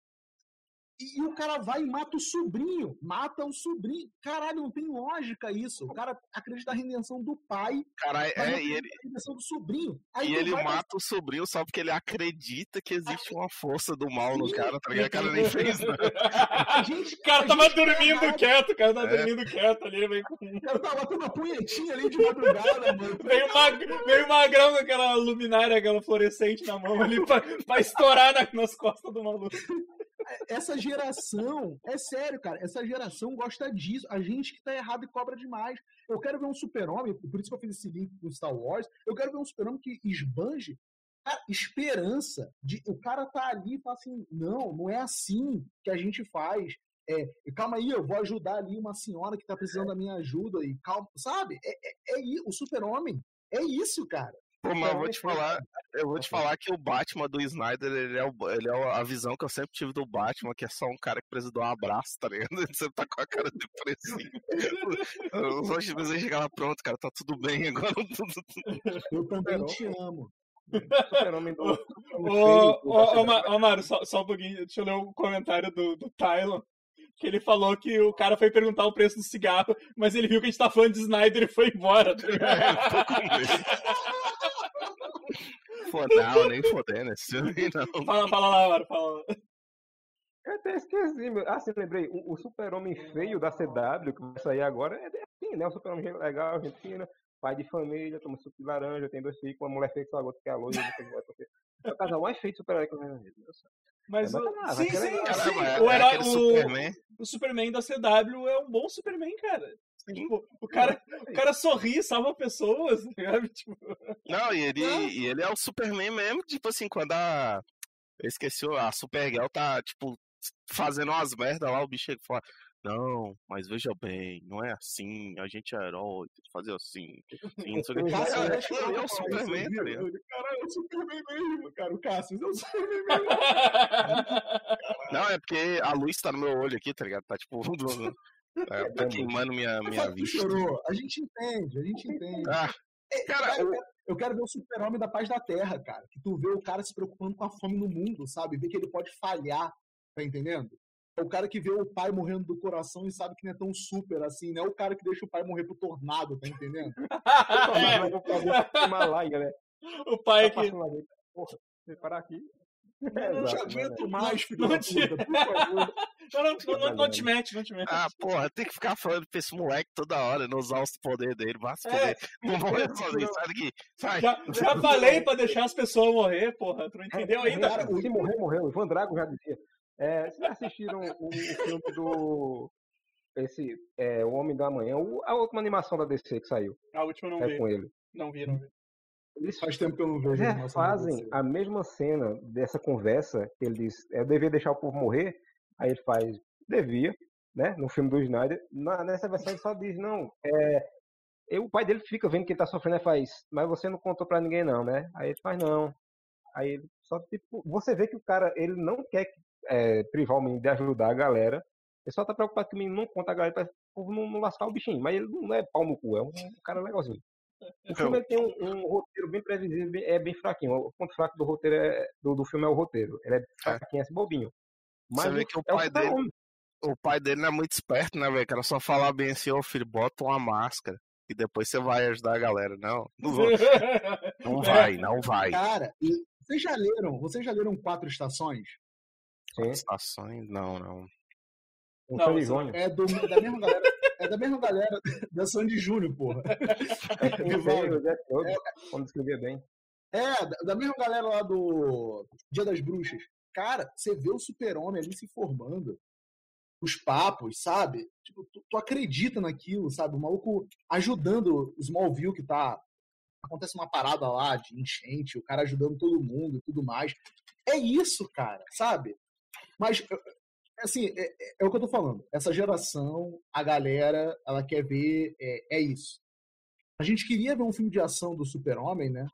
e, e, o cara vai e mata o sobrinho. Mata o sobrinho. Caralho, não tem lógica isso. O cara acredita na redenção do pai. Caralho, é, e ele. redenção do sobrinho. Aí e ele mata o sobrinho só porque ele acredita que existe uma força do mal no cara, tá ligado? O cara nem fez (laughs) nada. o cara tava dormindo quieto, o cara tava é. dormindo quieto ali. Veio com... O cara tava com uma punhetinha ali de (laughs) madrugada, mano. Veio, mag... veio magrão com aquela luminária, aquela fluorescente na mão ali pra, pra estourar na... nas costas do maluco essa geração, é sério, cara, essa geração gosta disso. A gente que tá errado e cobra demais. Eu quero ver um super-homem, por isso que eu fiz esse link com Star Wars, eu quero ver um super-homem que esbanje a esperança de o cara tá ali e fala assim, não, não é assim que a gente faz. É, calma aí, eu vou ajudar ali uma senhora que tá precisando da minha ajuda e calma, sabe? É, é, é o super-homem é isso, cara. Pô, mas eu vou te falar, eu vou te falar que o Batman do Snyder, ele é, o, ele é a visão que eu sempre tive do Batman, que é só um cara que precisa de um abraço, tá ligado? (laughs) Você tá com a cara depressiva. Hoje (laughs) você chegar lá, pronto, cara, tá tudo bem agora. (laughs) Eu também te amo. Ô, ô, Mário, só, só um pouquinho, deixa eu ler o um comentário do, do Tylon que ele falou que o cara foi perguntar o preço do cigarro, mas ele viu que a gente tá falando de Snyder e foi embora. Tá é, Fodão, nem fodendo, esse (laughs) não. Fala, fala lá, mano, fala. Eu até esqueci, meu. Ah, sim, lembrei. O, o super-homem feio da CW, que vai sair agora, é assim, né? O super-homem legal, gente fina, pai de família, toma suco de laranja, tem dois filhos, uma mulher feia que outra que é a loira, é o casal mais feio de super-herói que eu já vi. Mas é o... sim, sim, sim. o, herói, o, Superman. o Superman da CW é um bom Superman, cara. Tipo, o cara, o cara sorri, salva pessoas, sabe? (laughs) Tipo... Não, e ele, e ele é o Superman mesmo, tipo assim, quando a. Eu esqueci, a Supergirl tá, tipo, fazendo umas merdas lá, o bicho chega e fala. Não, mas veja bem, não é assim, a gente é herói, tem que fazer assim. Sim, não sei o (laughs) que. Cara, é, é o Superman, tá ligado? Caralho, é o Superman mesmo, cara. O Cassius é o Superman mesmo. (laughs) Não, é porque a luz tá no meu olho aqui, tá ligado? Tá tipo. É, tá queimando minha, minha vista. Chorou. A gente entende, a gente entende. Ah, cara, eu, eu quero ver o super-homem da paz da terra, cara. Que tu vê o cara se preocupando com a fome no mundo, sabe? Vê que ele pode falhar, tá entendendo? É o cara que vê o pai morrendo do coração e sabe que não é tão super assim, não é o cara que deixa o pai morrer pro tornado, tá entendendo? (laughs) é. O pai tá que. Porra, parar aqui. Eu não te aguento mais, filho da puta, por favor. Não, não, não, não, te mete, não te mete. Ah, porra, tem que ficar falando pra esse moleque toda hora, não usar os poderes dele, vai se poder. É, não vou (laughs) sai daqui. Sai. Já, já falei pra deixar as pessoas morrer, porra. Tu não entendeu ainda? Cara, se morrer, morreu. O Ivan Drago já dizia. É, vocês assistiram o, o filme do. Esse, é, O Homem da Manhã, a última animação da DC que saiu. A última não é vi. com ele. Não vi, não vi. Eles faz tempo que eu não vejo. Eles fazem a mesma cena dessa conversa que ele diz, eu devia deixar o povo morrer. Aí ele faz, devia, né? No filme do Snyder. Na, nessa versão ele só diz, não, é, o pai dele fica vendo que ele tá sofrendo e faz, mas você não contou para ninguém não, né? Aí ele faz, não. Aí ele só, tipo, você vê que o cara, ele não quer é, privar o menino de ajudar a galera. Ele só tá preocupado que o menino não conta a galera pra povo não, não lascar o bichinho. Mas ele não é pau no cu, é um, um cara legalzinho. O filme tem um, um, roteiro bem previsível, é bem fraquinho. O ponto fraco do roteiro é, do, do filme é o roteiro. Ele é, é. fraquinho, é esse bobinho. Mas Você vê que o, é pai dele, o pai dele não é muito esperto, né, velho? Era só falar bem assim, ô filho, bota uma máscara e depois você vai ajudar a galera. Não, não vou. (laughs) não vai, não vai. Cara, vocês já leram, vocês já leram Quatro Estações? Sim. Estações? Não, não. Não, é do, da mesma galera. É da mesma galera (laughs) da Sandy Júnior, porra. (laughs) é, Quando escrevia bem. É, da mesma galera lá do Dia das Bruxas. Cara, você vê o super-homem ali se formando. Os papos, sabe? Tipo, tu, tu, acredita naquilo, sabe? O maluco ajudando o Smallville que tá. Acontece uma parada lá de enchente, o cara ajudando todo mundo e tudo mais. É isso, cara, sabe? Mas assim, é, é, é, o que eu tô falando. Essa geração, a galera, ela quer ver, é, é isso. A gente queria ver um filme de ação do Super-Homem, né?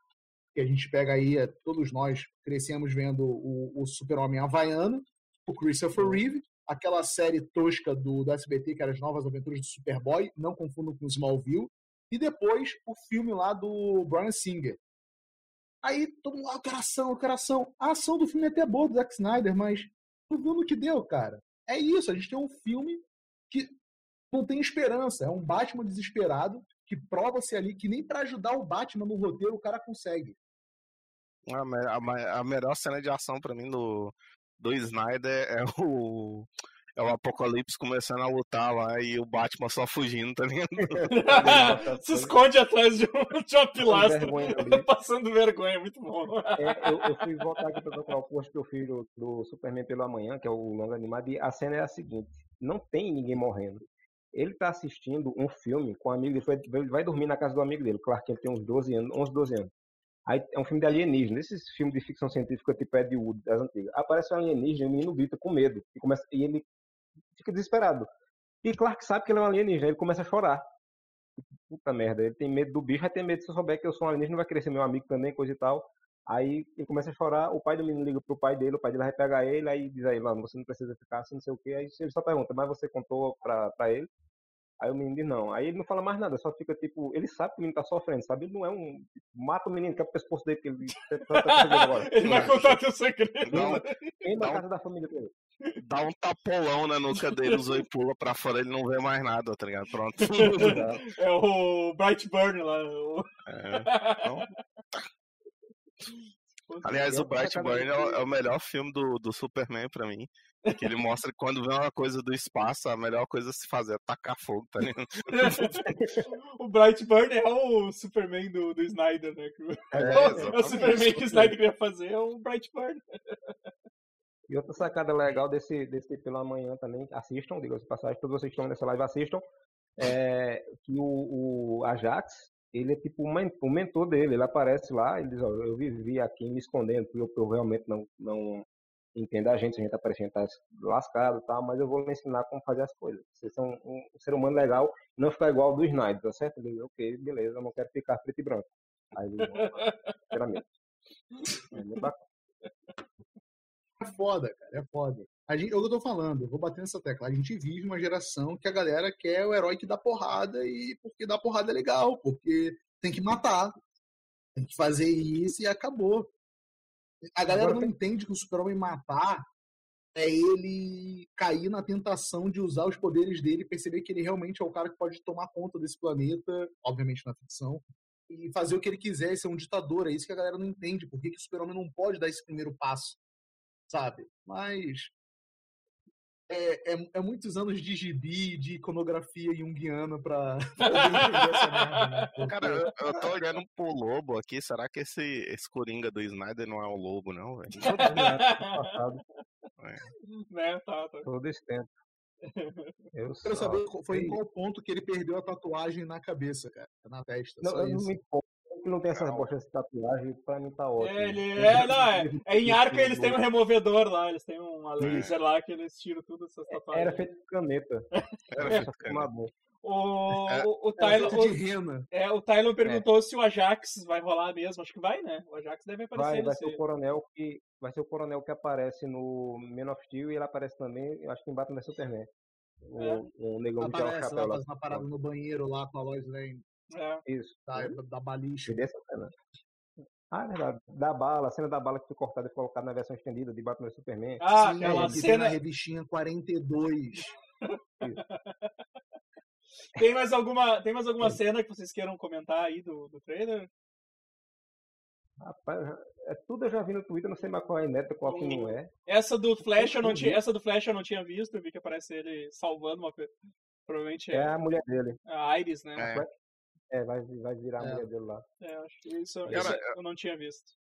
Que a gente pega aí, é, todos nós crescemos vendo o, o Super-Homem havaiano, o Christopher Reeve, aquela série tosca do, do SBT, que era As Novas Aventuras do Superboy, não confundam com Smallville, e depois o filme lá do Brian Singer. Aí todo mundo, ah, eu quero ação, eu quero ação. A ação do filme é até boa do Zack Snyder, mas tu viu no que deu, cara? É isso, a gente tem um filme que não tem esperança, é um Batman desesperado que prova-se ali que nem para ajudar o Batman no roteiro o cara consegue. A, a, a melhor cena de ação para mim do, do Snyder é o é o Apocalipse começando a lutar lá e o Batman só fugindo, tá ligado? (laughs) (laughs) Se esconde atrás de, um, de uma pilastra, passando vergonha, muito bom. É, eu, eu, fui voltar aqui pra procurar o post que eu fiz do, do, Superman pelo amanhã, que é o longo animado, e a cena é a seguinte: não tem ninguém morrendo. Ele tá assistindo um filme com um amigo dele, ele vai dormir na casa do amigo dele, claro que ele tem uns 12 anos, 11, 12 anos. Aí é um filme de alienígena, esses filmes de ficção científica tipo Ed Wood das antigas. Aparece um alienígena e o menino grita com medo. E, começa, e ele fica desesperado. E Clark sabe que ele é um alienígena, ele começa a chorar. Puta merda, ele tem medo do bicho, vai ter medo se eu souber que eu sou um alienígena, vai querer ser meu amigo também, coisa e tal. Aí ele começa a chorar, o pai do menino liga pro pai dele, o pai dele vai pegar ele, aí diz aí, mano, você não precisa ficar assim, não sei o que. Aí ele só pergunta, mas você contou pra, pra ele? Aí o menino diz não. Aí ele não fala mais nada, só fica tipo. Ele sabe que o menino tá sofrendo, sabe? Ele não é um. Mata o menino, que é o pescoço dele que ele. (laughs) ele vai contar teu segredo. Não, vem da casa da família dele. Dá um tapolão na nuca dele, o Zoe pula pra fora, ele não vê mais nada, tá ligado? Pronto. (laughs) é o Brightburn lá. É, então... Aliás, o Brightburn é, o, é o melhor filme do, do Superman pra mim. Que ele mostra que quando vê uma coisa do espaço, a melhor coisa a se fazer é tacar fogo, tá ligado? (laughs) o Brightburn é o Superman do, do Snyder, né? É, (laughs) é o Superman que o Snyder queria fazer é o Brightburn. E outra sacada legal desse, desse pela manhã também, assistam, diga-se passagem, todos vocês que estão nessa live assistam, é que o, o Ajax, ele é tipo o mentor dele, ele aparece lá, ele diz, ó, eu vivi aqui me escondendo, porque eu, realmente não, não entendo a gente, a gente tá parecendo tá lascado e tal, mas eu vou lhe ensinar como fazer as coisas. Vocês são um, um ser humano legal, não ficar igual ao do Snyder, tá certo? Ele diz, ok, beleza, eu não quero ficar preto e branco. Aí ele, sinceramente. É muito bacana. É foda, cara, é foda. A gente, é eu tô falando, eu vou bater nessa tecla. A gente vive uma geração que a galera quer o herói que dá porrada e porque dá porrada é legal, porque tem que matar. Tem que fazer isso e acabou. A galera não entende que o super-homem matar é ele cair na tentação de usar os poderes dele, perceber que ele realmente é o cara que pode tomar conta desse planeta, obviamente na ficção, e fazer o que ele quiser, ser um ditador. É isso que a galera não entende. Por que, que o super-homem não pode dar esse primeiro passo? sabe? Mas é, é, é, muitos anos de gibi, de iconografia junguiana pra, (laughs) (laughs) essa merda, né? Porque... Cara, eu, eu, tô olhando pro lobo aqui, será que esse, esse Coringa do Snyder não é o lobo, não, velho? é. Né, tá, tá. Todo esse tempo. Eu (laughs) quero saber foi em qual ponto que ele perdeu a tatuagem na cabeça, cara, na testa. Não, eu não me importo não tem essas bochas de tatuagem, pra mim tá ótimo. É, ele, é, não, é, é em Arca eles têm um removedor lá, eles têm uma laser lá que eles tiram tudo essas é, tatuagens. Era feito de caneta. (laughs) Era feito de caneta. O, é, o, o Tylon, o, é, o Tylon perguntou é. se o Ajax vai rolar mesmo. Acho que vai, né? O Ajax deve aparecer. Vai, vai ser o coronel que vai ser o coronel que aparece no Man of Steel e ele aparece também, acho que em Batman vs Superman. O, é. o negão de chapéu lá, lá. parada no banheiro lá com a Lois Lane. É. Isso. Da, da balicha. Dessa cena. Ah, é verdade. Da bala, a cena da bala que foi cortada e colocada na versão estendida de Batman e Superman. Ah, Sim, aquela cena. na revistinha 42. (laughs) tem mais alguma, tem mais alguma cena que vocês queiram comentar aí do, do trailer? Rapaz, é, tudo eu já vi no Twitter, não sei mais qual é neta, qual que não é. Essa do Flash eu não tinha, essa do Flash eu não tinha visto, eu vi que aparece ele salvando uma provavelmente é, é a mulher dele. A Iris, né? É. É, vai, vai virar a é. mulher dele lá. É, acho que isso, Cara, isso eu não tinha visto.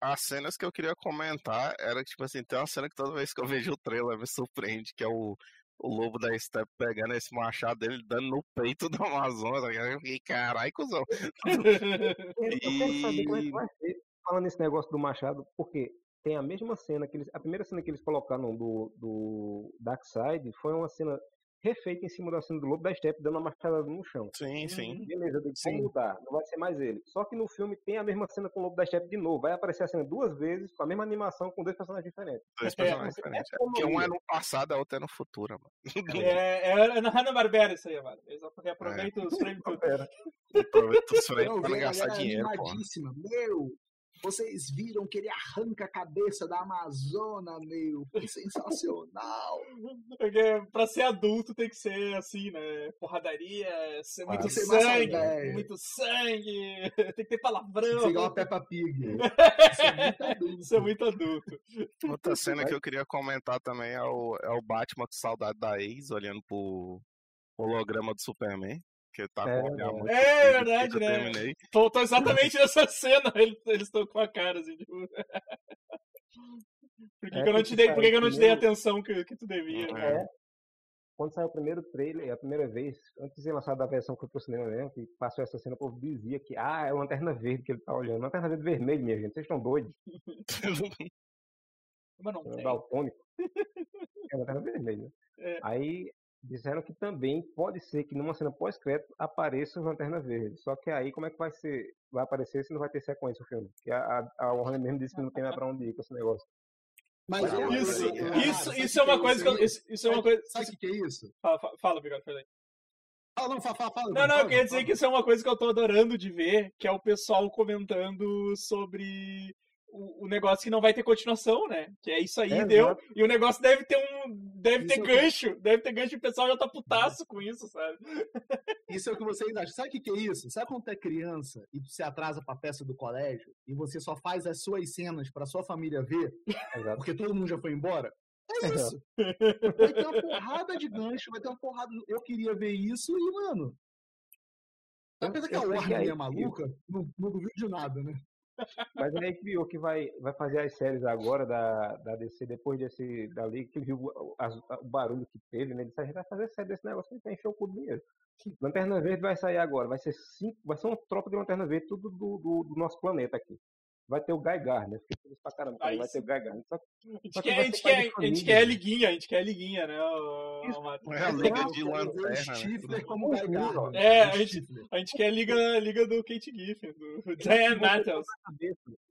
As cenas que eu queria comentar era que, tipo assim, tem uma cena que toda vez que eu vejo o trailer me surpreende, que é o, o lobo da Step pegando esse machado dele, dando no peito do Amazonas. Eu fiquei, carai, cuzão. eu (laughs) quero saber como é que vai ser falando nesse negócio do machado, porque tem a mesma cena que eles. A primeira cena que eles colocaram do, do Darkseid foi uma cena refeita em cima da cena do Lobo da Steppe, dando uma machadada no chão. Sim, sim. Beleza, eu digo, Sim. vamos mudar, não vai ser mais ele. Só que no filme tem a mesma cena com o Lobo da Steppe de novo. Vai aparecer a cena duas vezes, com a mesma animação, com dois personagens diferentes. Dois É, personagens é diferentes. como Porque um é no passado, a outra é no futuro, mano. (laughs) É, é na Hanna-Barbera isso aí, mano. Eles reaproveitam os frames. (laughs) Aproveita os frames pra não gastar dinheiro, pô. Meu, vocês viram que ele arranca a cabeça da Amazona, meu. Foi sensacional. (laughs) Porque pra ser adulto tem que ser assim, né? Porradaria, ser muito que ser massa sangue, velha. muito sangue, (laughs) tem que ter palavrão. que ser igual a Peppa Pig. (laughs) Isso é muito adulto. Isso é muito adulto. Outra cena que eu queria comentar também é o, é o Batman com saudade da ex, olhando pro holograma do Superman. Que tá com É, o olhar é. muito É verdade, que eu né? terminei. Tô exatamente nessa cena, eles estão com a cara assim, tipo... (laughs) Por que, É, que eu não te dei, por que, que eu não te dei a atenção que, que tu devia? É. Quando saiu o primeiro trailer, a primeira vez, antes de ser lançado a versão que foi pro cinema mesmo, que passou essa cena, o povo dizia que, ah, é uma lanterna verde que ele tá olhando. Lanterna verde vermelho, minha gente, vocês estão doidos. (laughs) Mas não É daltônico. É lanterna vermelha. É. Aí disseram que também pode ser que numa cena pós-crédito apareça o Lanterna Verde. Só que aí como é que vai ser? Vai aparecer se não vai ter sequência o filme? Porque a, a, a Warner mesmo disse que não tem mais pra onde ir com esse negócio. Mas Mas eu- Isso, eu- eu- isso, isso é uma coisa que eu, isso isso, é uma coisa. Sabe o que que é isso? Fala, fala, fala Bigode, fala aí. Fala, não, fala, fala. fala, Não, não, eu queria dizer fala. que isso é uma coisa que eu tô adorando de ver, que é o pessoal comentando sobre o, o negócio que não vai ter continuação, né? Que é isso aí, É, deu. exato. E o negócio deve ter um. Deve Isso ter é o que- gancho. Deve ter gancho e o pessoal já tá putaço com isso, sabe? (laughs) Isso é o que vocês acham. Sabe o que, que é isso? Sabe quando tu é criança e tu se atrasa pra peça do colégio e você só faz as suas cenas pra sua família ver, (laughs) Exato. porque todo mundo já foi embora? É Exato. isso. (laughs) Vai ter uma porrada de gancho, vai ter uma porrada. Eu queria ver isso e, mano. Eu- Apesar que eu a Warner aí- é maluca, não, não duvido de nada, né? Mas é a HBO que vai, vai fazer as séries agora da, da DC, depois desse, da Liga, que viu o, as- o barulho que teve, né? Ele disse, a gente vai fazer série desse negócio e vai encher o cu do dinheiro. Lanterna Verde vai sair agora, vai ser cinco, vai ser uma tropa de Lanterna Verde, tudo do, do, do nosso planeta aqui. Vai ter o Guy Gardner, fiquei feliz pra caramba, Aí vai ter o. Guy Gardner. Só que A gente Só que a gente quer, a gente quer a liguinha, a gente quer a liguinha, né? o- o Mato? É a Liga de ver Lanterna, O né? Como Guy Gardner. É, o a gente-. A gente quer a liga, a liga do Kate Giffen, do (laughs) Diane Matthews.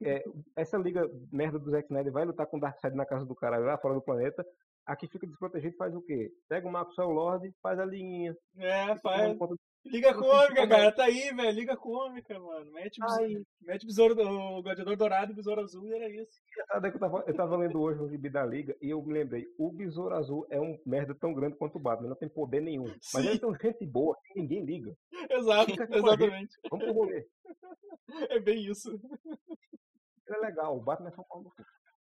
é, essa liga merda do Zack Snyder vai lutar com o Darkseid na casa do cara lá fora do planeta. Aqui fica desprotegido faz o quê? Pega o Maxwell Lord, faz a linha. É, faz. Liga cômica, cara. Tá aí, velho. Liga cômica, mano. Mete, Ai, mete besouro, o gladiador dourado e o besouro azul e era isso. é eu tava, eu tava lendo hoje um gibi da liga e eu me lembrei, o Besouro Azul é um merda tão grande quanto o Batman, não tem poder nenhum. Mas Sim. ele tem gente boa que ninguém liga. Exato, exatamente. Vamos pro rolê. (laughs) É bem isso. Ele é legal, o Batman é só um no.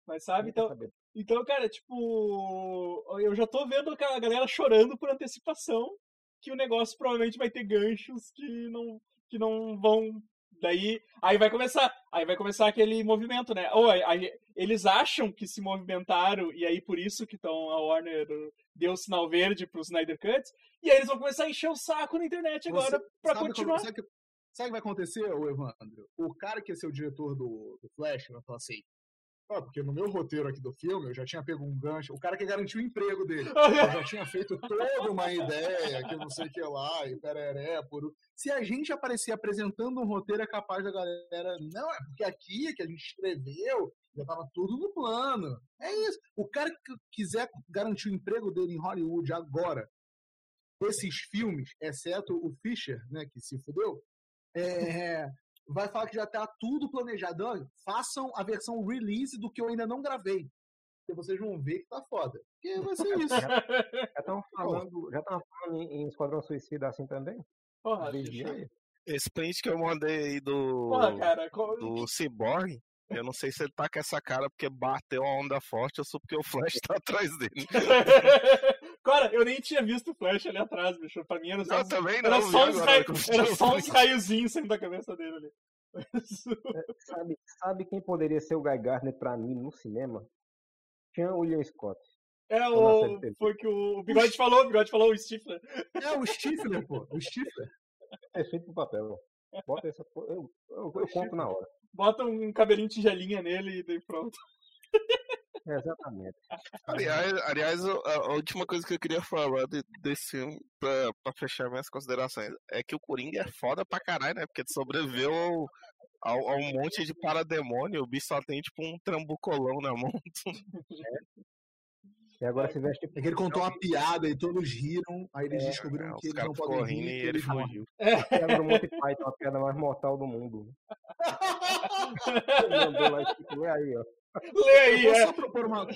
Mas sabe, então, então, cara, tipo, eu já tô vendo a galera chorando por antecipação que o negócio provavelmente vai ter ganchos que não, que não vão. Daí, aí vai começar, aí vai começar aquele movimento, né? Ou aí, eles acham que se movimentaram e aí por isso que estão a Warner deu o sinal verde pro Snyder Cut, e aí eles vão começar a encher o saco na internet agora sabe continuar. Como, sabe, o que- vai acontecer, Evandro? O cara que ser o diretor do, do Flash vai falar assim. "Ah, porque no meu roteiro aqui do filme eu já tinha pego um gancho. O cara que garantiu o emprego dele. (laughs) Eu já tinha feito toda uma ideia, que não sei o que lá, e pereré, por. Se a gente aparecer apresentando um roteiro, é capaz da galera. Não, é porque aqui que a gente escreveu, já tava tudo no plano. É isso. O cara que quiser garantir o emprego dele em Hollywood agora, esses filmes, exceto o Fischer, né, que se fudeu, é, vai falar que já tá tudo planejado. Olha, façam a versão release do que eu ainda não gravei. Porque vocês vão ver que tá foda. Porque vai ser (laughs) isso. Já estão falando, já falando em, em Esquadrão Suicida assim também? Porra. Esse print que eu mandei aí do, Porra, cara. do Cyborg, eu não sei se ele tá com essa cara porque bateu a onda forte ou só porque o Flash tá atrás dele. (laughs) Cara, eu nem tinha visto o Flash ali atrás, bicho. Pra mim era só, Não, uns- também não. era só uns, raio- era o só uns raiozinhos saindo da cabeça dele ali. Sabe, sabe quem poderia ser o Guy Gardner pra mim no cinema? Tinha o William Scott. É o. Foi que o Bigode falou, o Bigode falou, o Stifler. É o Stifler, pô. O Stifler. Perfeito pro papel. Bota essa porra. Eu, eu, eu compro na hora. Bota um cabelinho tigelinha nele e daí pronto. Exatamente. Aliás, aliás a, a última coisa que eu queria falar de- desse filme, pra, pra fechar minhas considerações, é que o Coringa é foda pra caralho, né? Porque ele sobreviveu ao, ao, ao monte de parademônio, o bicho só tem tipo um trambucolão na mão. E agora se veste É que ele contou uma piada e todos riram, aí eles descobriram É, que os eles não rindo rir. e ele eles morrem. fugiu. pedra do Monty Python, a piada mais mortal do mundo. Ele (laughs) mandou lá escrito, "Lê aí, ó. Lê aí, Eu posso, é. só propor uma,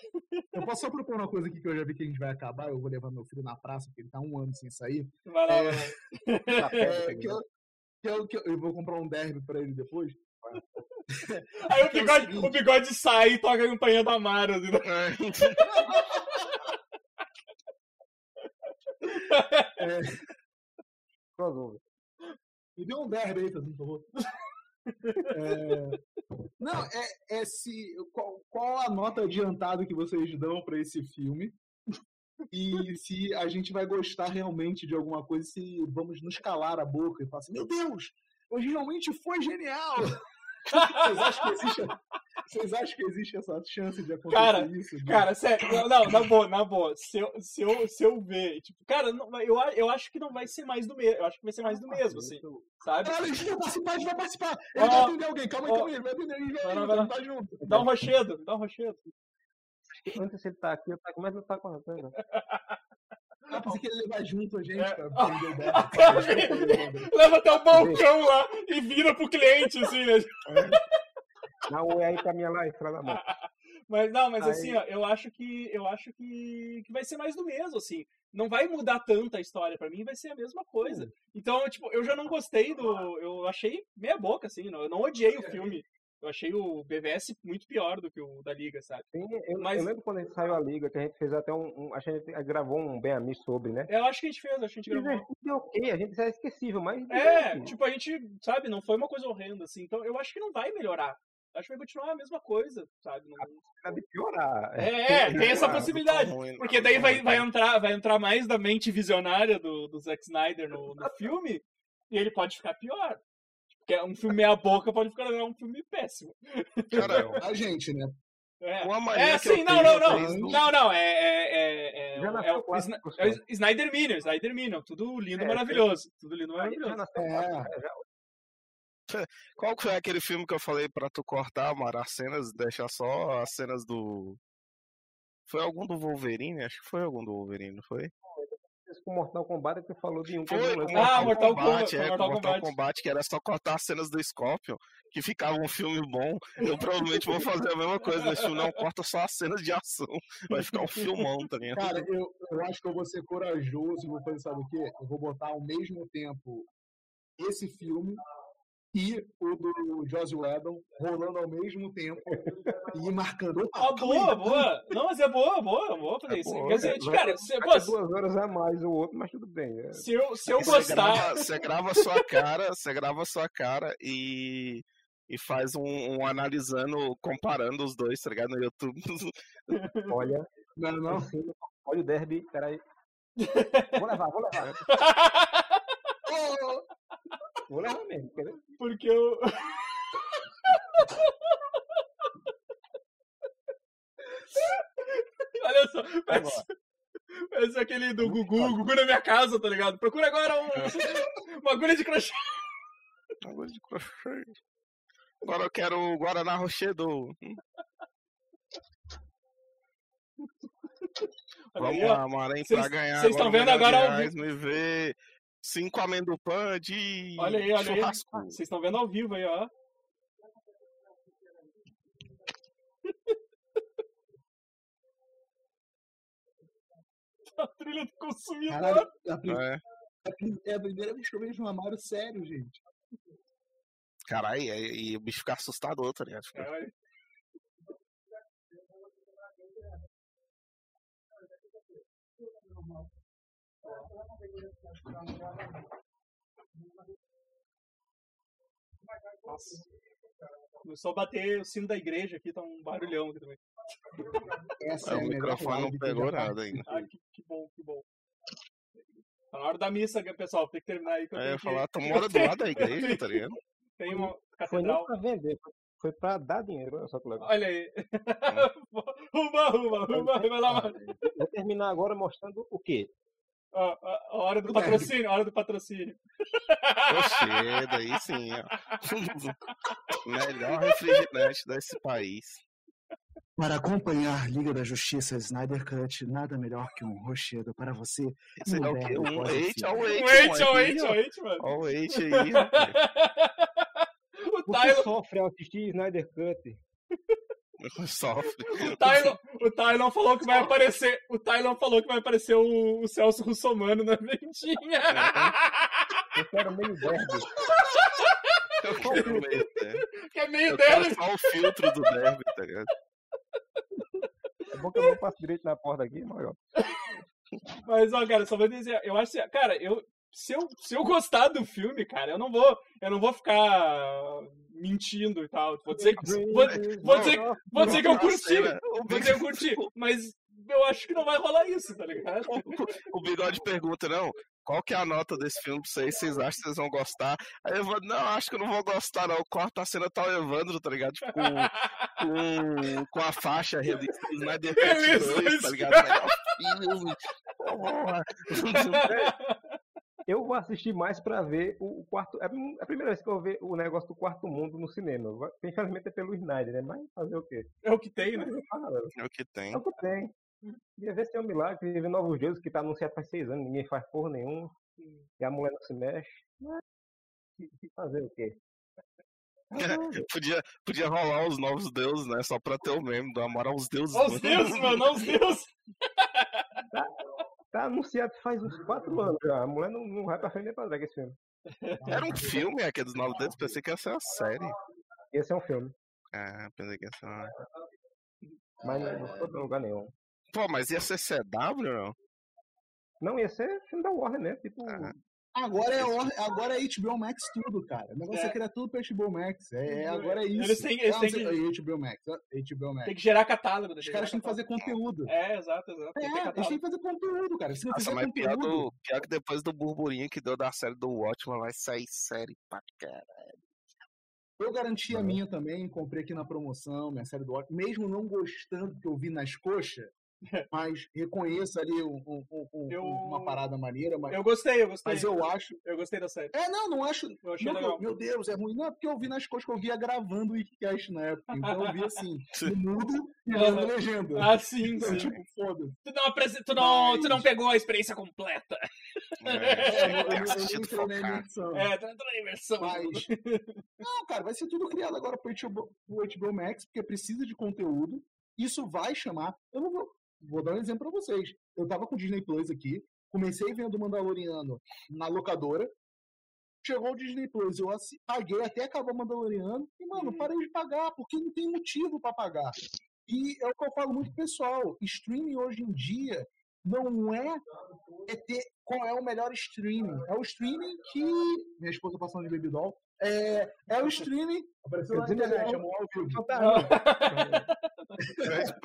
eu posso só propor uma coisa aqui que eu já vi que a gente vai acabar. Eu vou levar meu filho na praça, porque ele tá um ano sem sair. Vai lá, É. vai lá. (laughs) Tá É, que eu, que eu, que eu, eu vou comprar um derby pra ele depois. Aí o (laughs) é bigode, o bigode sai e toca a campanha da Mara. assim, né? (laughs) Crossover. Me dê um derby aí, por favor. É, Não, é, é se. Qual, qual a nota adiantada que vocês dão pra esse filme? E se a gente vai gostar realmente de alguma coisa, se vamos nos calar a boca e falar assim, meu Deus, hoje realmente foi genial! Vocês acham que existe, vocês acham que existe essa chance de acontecer Cara, isso? De- Cara, sério, não, não, na boa, na boa. Se eu, se eu, se eu ver, tipo, cara, não- eu, eu acho que não vai ser mais do mesmo. Eu acho que vai ser mais do mesmo, assim, sabe? Caralho, a gente vai participar, a gente vai participar. (laughs) Ele vai atender alguém, calma aí, calma aí, ele vai atender, ele vai, Vai ele vai tá junto. Dá um rochedo, dá um rochedo. Antes ele tá aqui, eu tá, começa a estar com a. (laughs) Pensei que ele ia levar junto a gente É. pra. Cara, (laughs) Leva até o balcão lá e vira pro cliente, assim, né? Dá um oi aí pra minha live, filha da mão. Mas não, mas Aí- assim, ó, eu acho que eu acho que, que vai ser mais do mesmo, assim. Não vai mudar tanto a história pra mim, vai ser a mesma coisa. Então, tipo, eu já não gostei do, eu achei meia boca assim, não, eu não odiei o filme. Eu achei o BVS muito pior do que o da Liga, sabe? Sim, eu, Mas- eu lembro quando a gente saiu a liga, que a gente fez até um. um a gente gravou um bem amigo sobre, né? Eu acho que a gente fez, acho que a gente gravou. É ok, a gente é esquecível, mas. É, tipo, a gente, sabe, não foi uma coisa horrenda, assim. Então, eu acho que não vai melhorar. Acho que vai continuar a mesma coisa, sabe? Não- Era de piorar. É, (laughs) é, tem essa possibilidade. tá Porque tá daí vai, ruim, vai, tá. entrar, vai entrar mais da mente visionária do, do Zack Snyder no, no filme e ele pode ficar pior. Porque um filme meia boca pode ficar um filme péssimo. Cara, A gente, né? (laughs) É, é que assim, não, não, não. Não, não, é, é, é, é, é, o, pessoal. é o Snyder Minion, Snyder Minion, tudo lindo, É, maravilhoso. Tudo lindo, maravilhoso. É. né? (laughs) Qual que foi aquele filme que eu falei pra tu cortar, Mara? As cenas, deixa só as cenas do. Foi algum do Wolverine? Acho que foi algum do Wolverine, não foi? Com Mortal Kombat que falou de um que eu Foi não. Ah, Mortal Kombat, é, com Mortal Mortal Kombat. Kombat, que era só cortar as cenas do Scorpion, que ficava um filme bom. Eu provavelmente vou fazer a mesma coisa nesse filme, não, corta só as cenas de ação. Vai ficar um filmão, tá ligado? Cara, eu, eu acho que eu vou ser corajoso e vou fazer, sabe o quê? Eu vou botar ao mesmo tempo esse filme e o do Joss Whedon rolando ao mesmo tempo (laughs) e marcando. Ah, boa, boa. Não, mas é boa, boa, boa fazer É isso. boa, Quer dizer, tipo, cara, se, vai pô, duas horas a mais o outro, mas tudo bem. é. se eu, se eu Você gostar. grava, você grava a sua cara, você grava a sua cara e, e faz um, um analisando, comparando os dois, tá ligado? No YouTube. (laughs) Olha, Não, não. olha o derby, peraí. (laughs) Vou levar, vou levar. Vou levar mesmo. ver? Porque eu. (laughs) Olha só, parece, parece aquele do Gugu, Gugu na minha casa, tá ligado? Procura agora um, (laughs) uma agulha de crochê. Agora de crochê. Agora eu quero o Guaraná Rochedo. Vamos lá, Maranhão, pra ganhar. cês tão agora um vendo agora reais, Me vê cinco amendopan de Olha aí, olha aí. churrasco. Vocês estão vendo ao vivo aí, ó. (laughs) A trilha do consumidor. Caralho, a prim- É. a prim- é a primeira vez que eu vejo um armário sério, gente. Caralho, e, e o bicho fica assustador, tá ligado? Fica- Caralho. Nossa. Começou a bater o sino da igreja aqui, tá um barulhão aqui também. Essa É, é, o microfone não pegou nada ainda. Ah, que, que bom, que bom. Tá na hora da missa, pessoal. Tem que terminar aí. Que eu Aí eu ia falar, tu mora do (laughs) lado da igreja, tá ligado? Tem uma Foi catedral. pra vender, foi pra dar dinheiro, olha só que legal. Olha aí. (laughs) Ruba, ruba, ruba, vai lá, mano. Vou terminar agora mostrando o quê? Ó, ó, a hora do derby. (laughs) patrocínio, hora do patrocínio. Oxê, daí sim, ó. (laughs) Melhor refrigerante desse país. Para acompanhar Liga da Justiça Snyder Cut, nada melhor que um rochedo para você. Esse é o quê? Um hate filme. ao Um hate. hate, um hate, um hate, mano. Olha o hate aí. (laughs) O Tylon, sofre ao assistir Snyder Cut? (laughs) Sofre. o Tylon, o Tylon falou que vai aparecer. O Tylon falou que vai aparecer o, o Celso Russomano na vendinha. Eu quero meio derby. Eu quero meio derby. que é meio Eu quero só o filtro do derby, tá ligado? É bom que eu não passo direito na porta aqui, mas ó. Mas, ó, cara, só vou dizer, eu acho que, cara, eu, se, eu, se eu gostar do filme, cara, eu não vou, eu não vou ficar mentindo e tal. Vou dizer, que- vou, vou dizer, vou dizer que eu curti, vou dizer que eu curti, mas eu acho que não vai rolar isso, tá ligado? O Bigode pergunta, não, qual que é a nota desse filme pra vocês? Vocês acham que vocês vão gostar? Aí eu vou, não, acho que eu não vou gostar, não. Corta a cena, tá o Evandro, tá ligado? Tipo, com, com, com a faixa release Snyder Cut Release 2, do tá ligado? Porra. (laughs) Eu vou assistir mais pra ver o quarto. É a primeira vez que eu vou ver o negócio do quarto mundo no cinema. Infelizmente é pelo Snyder, né? Mas fazer o quê? É o que tem, né? É o que tem. É o que tem. Queria ver se é um milagre, queria ver novos deuses que tá anunciado faz seis anos, ninguém faz porra nenhuma. E a mulher não se mexe. Mas, fazer o quê? Podia, podia rolar os novos deuses, né? Só pra ter o meme do amor aos deuses. Ó os deuses, mano, ó os deuses. Tá anunciado faz uns quatro anos já. A mulher não, não vai pra frente nem pra trás esse filme. Era um filme, aqueles novos deuses. Pensei que ia ser uma série. Esse é um filme. Ah, pensei que ia ser uma... Mas não, não foi pra lugar nenhum. Pô, mas ia ser CW, não? Não, ia ser filme da Warner mesmo. Tipo, Ah. Agora é, or- agora é HBO Max tudo, cara. O negócio é, É. criar tudo pra HBO Max. É, é- agora é isso. Eles têm- eles têm que- é HBO Max. é HBO Max. Tem que gerar catálogo. Os caras têm que fazer conteúdo. É, exato, exato. É, eles têm que fazer conteúdo, cara. Se não Nossa, fizer mas pior, conteúdo. do, pior que depois do burburinho que deu da série do Watchmen, vai sair série pra cara. Eu garanti a minha também, comprei aqui na promoção, minha série do Watchmen, mesmo não gostando que eu vi nas coxas, mas reconheço ali um- um- um- um- Eu- uma parada maneira, mas, Eu gostei, eu gostei. mas eu acho. Eu gostei da série. É, não, não acho. Eu achei não, legal. meu Deus, é ruim. Não, é porque eu vi nas coxas que eu via gravando o Wikicast na época. Então eu vi assim, no mudo e lendo legenda. Ah, sim, Então, sim. tipo, foda. Tu não, apresen- tu, não, tu não Mas- pegou a experiência completa. É, eu, É, eu, eu assistir não entrei na imersão. É, tu entrou na imersão. Mas. Não, cara, vai ser tudo criado agora pro HBO, pro HBO Max, porque precisa de conteúdo. Isso vai chamar. Eu não vou. Vou dar um exemplo pra vocês. Eu tava com o Disney Plus aqui, comecei vendo o Mandaloriano na locadora. Chegou o Disney Plus, eu paguei até acabar o Mandaloriano. E, mano, Uhum. parei de pagar, porque não tem motivo pra pagar. E é o que eu falo muito pessoal. Streaming hoje em dia não é, é ter qual é o melhor streaming. É o streaming que. Minha esposa passando de baby doll. É, é o streaming. Apareceu na internet, chamou ao vivo. É, tipo,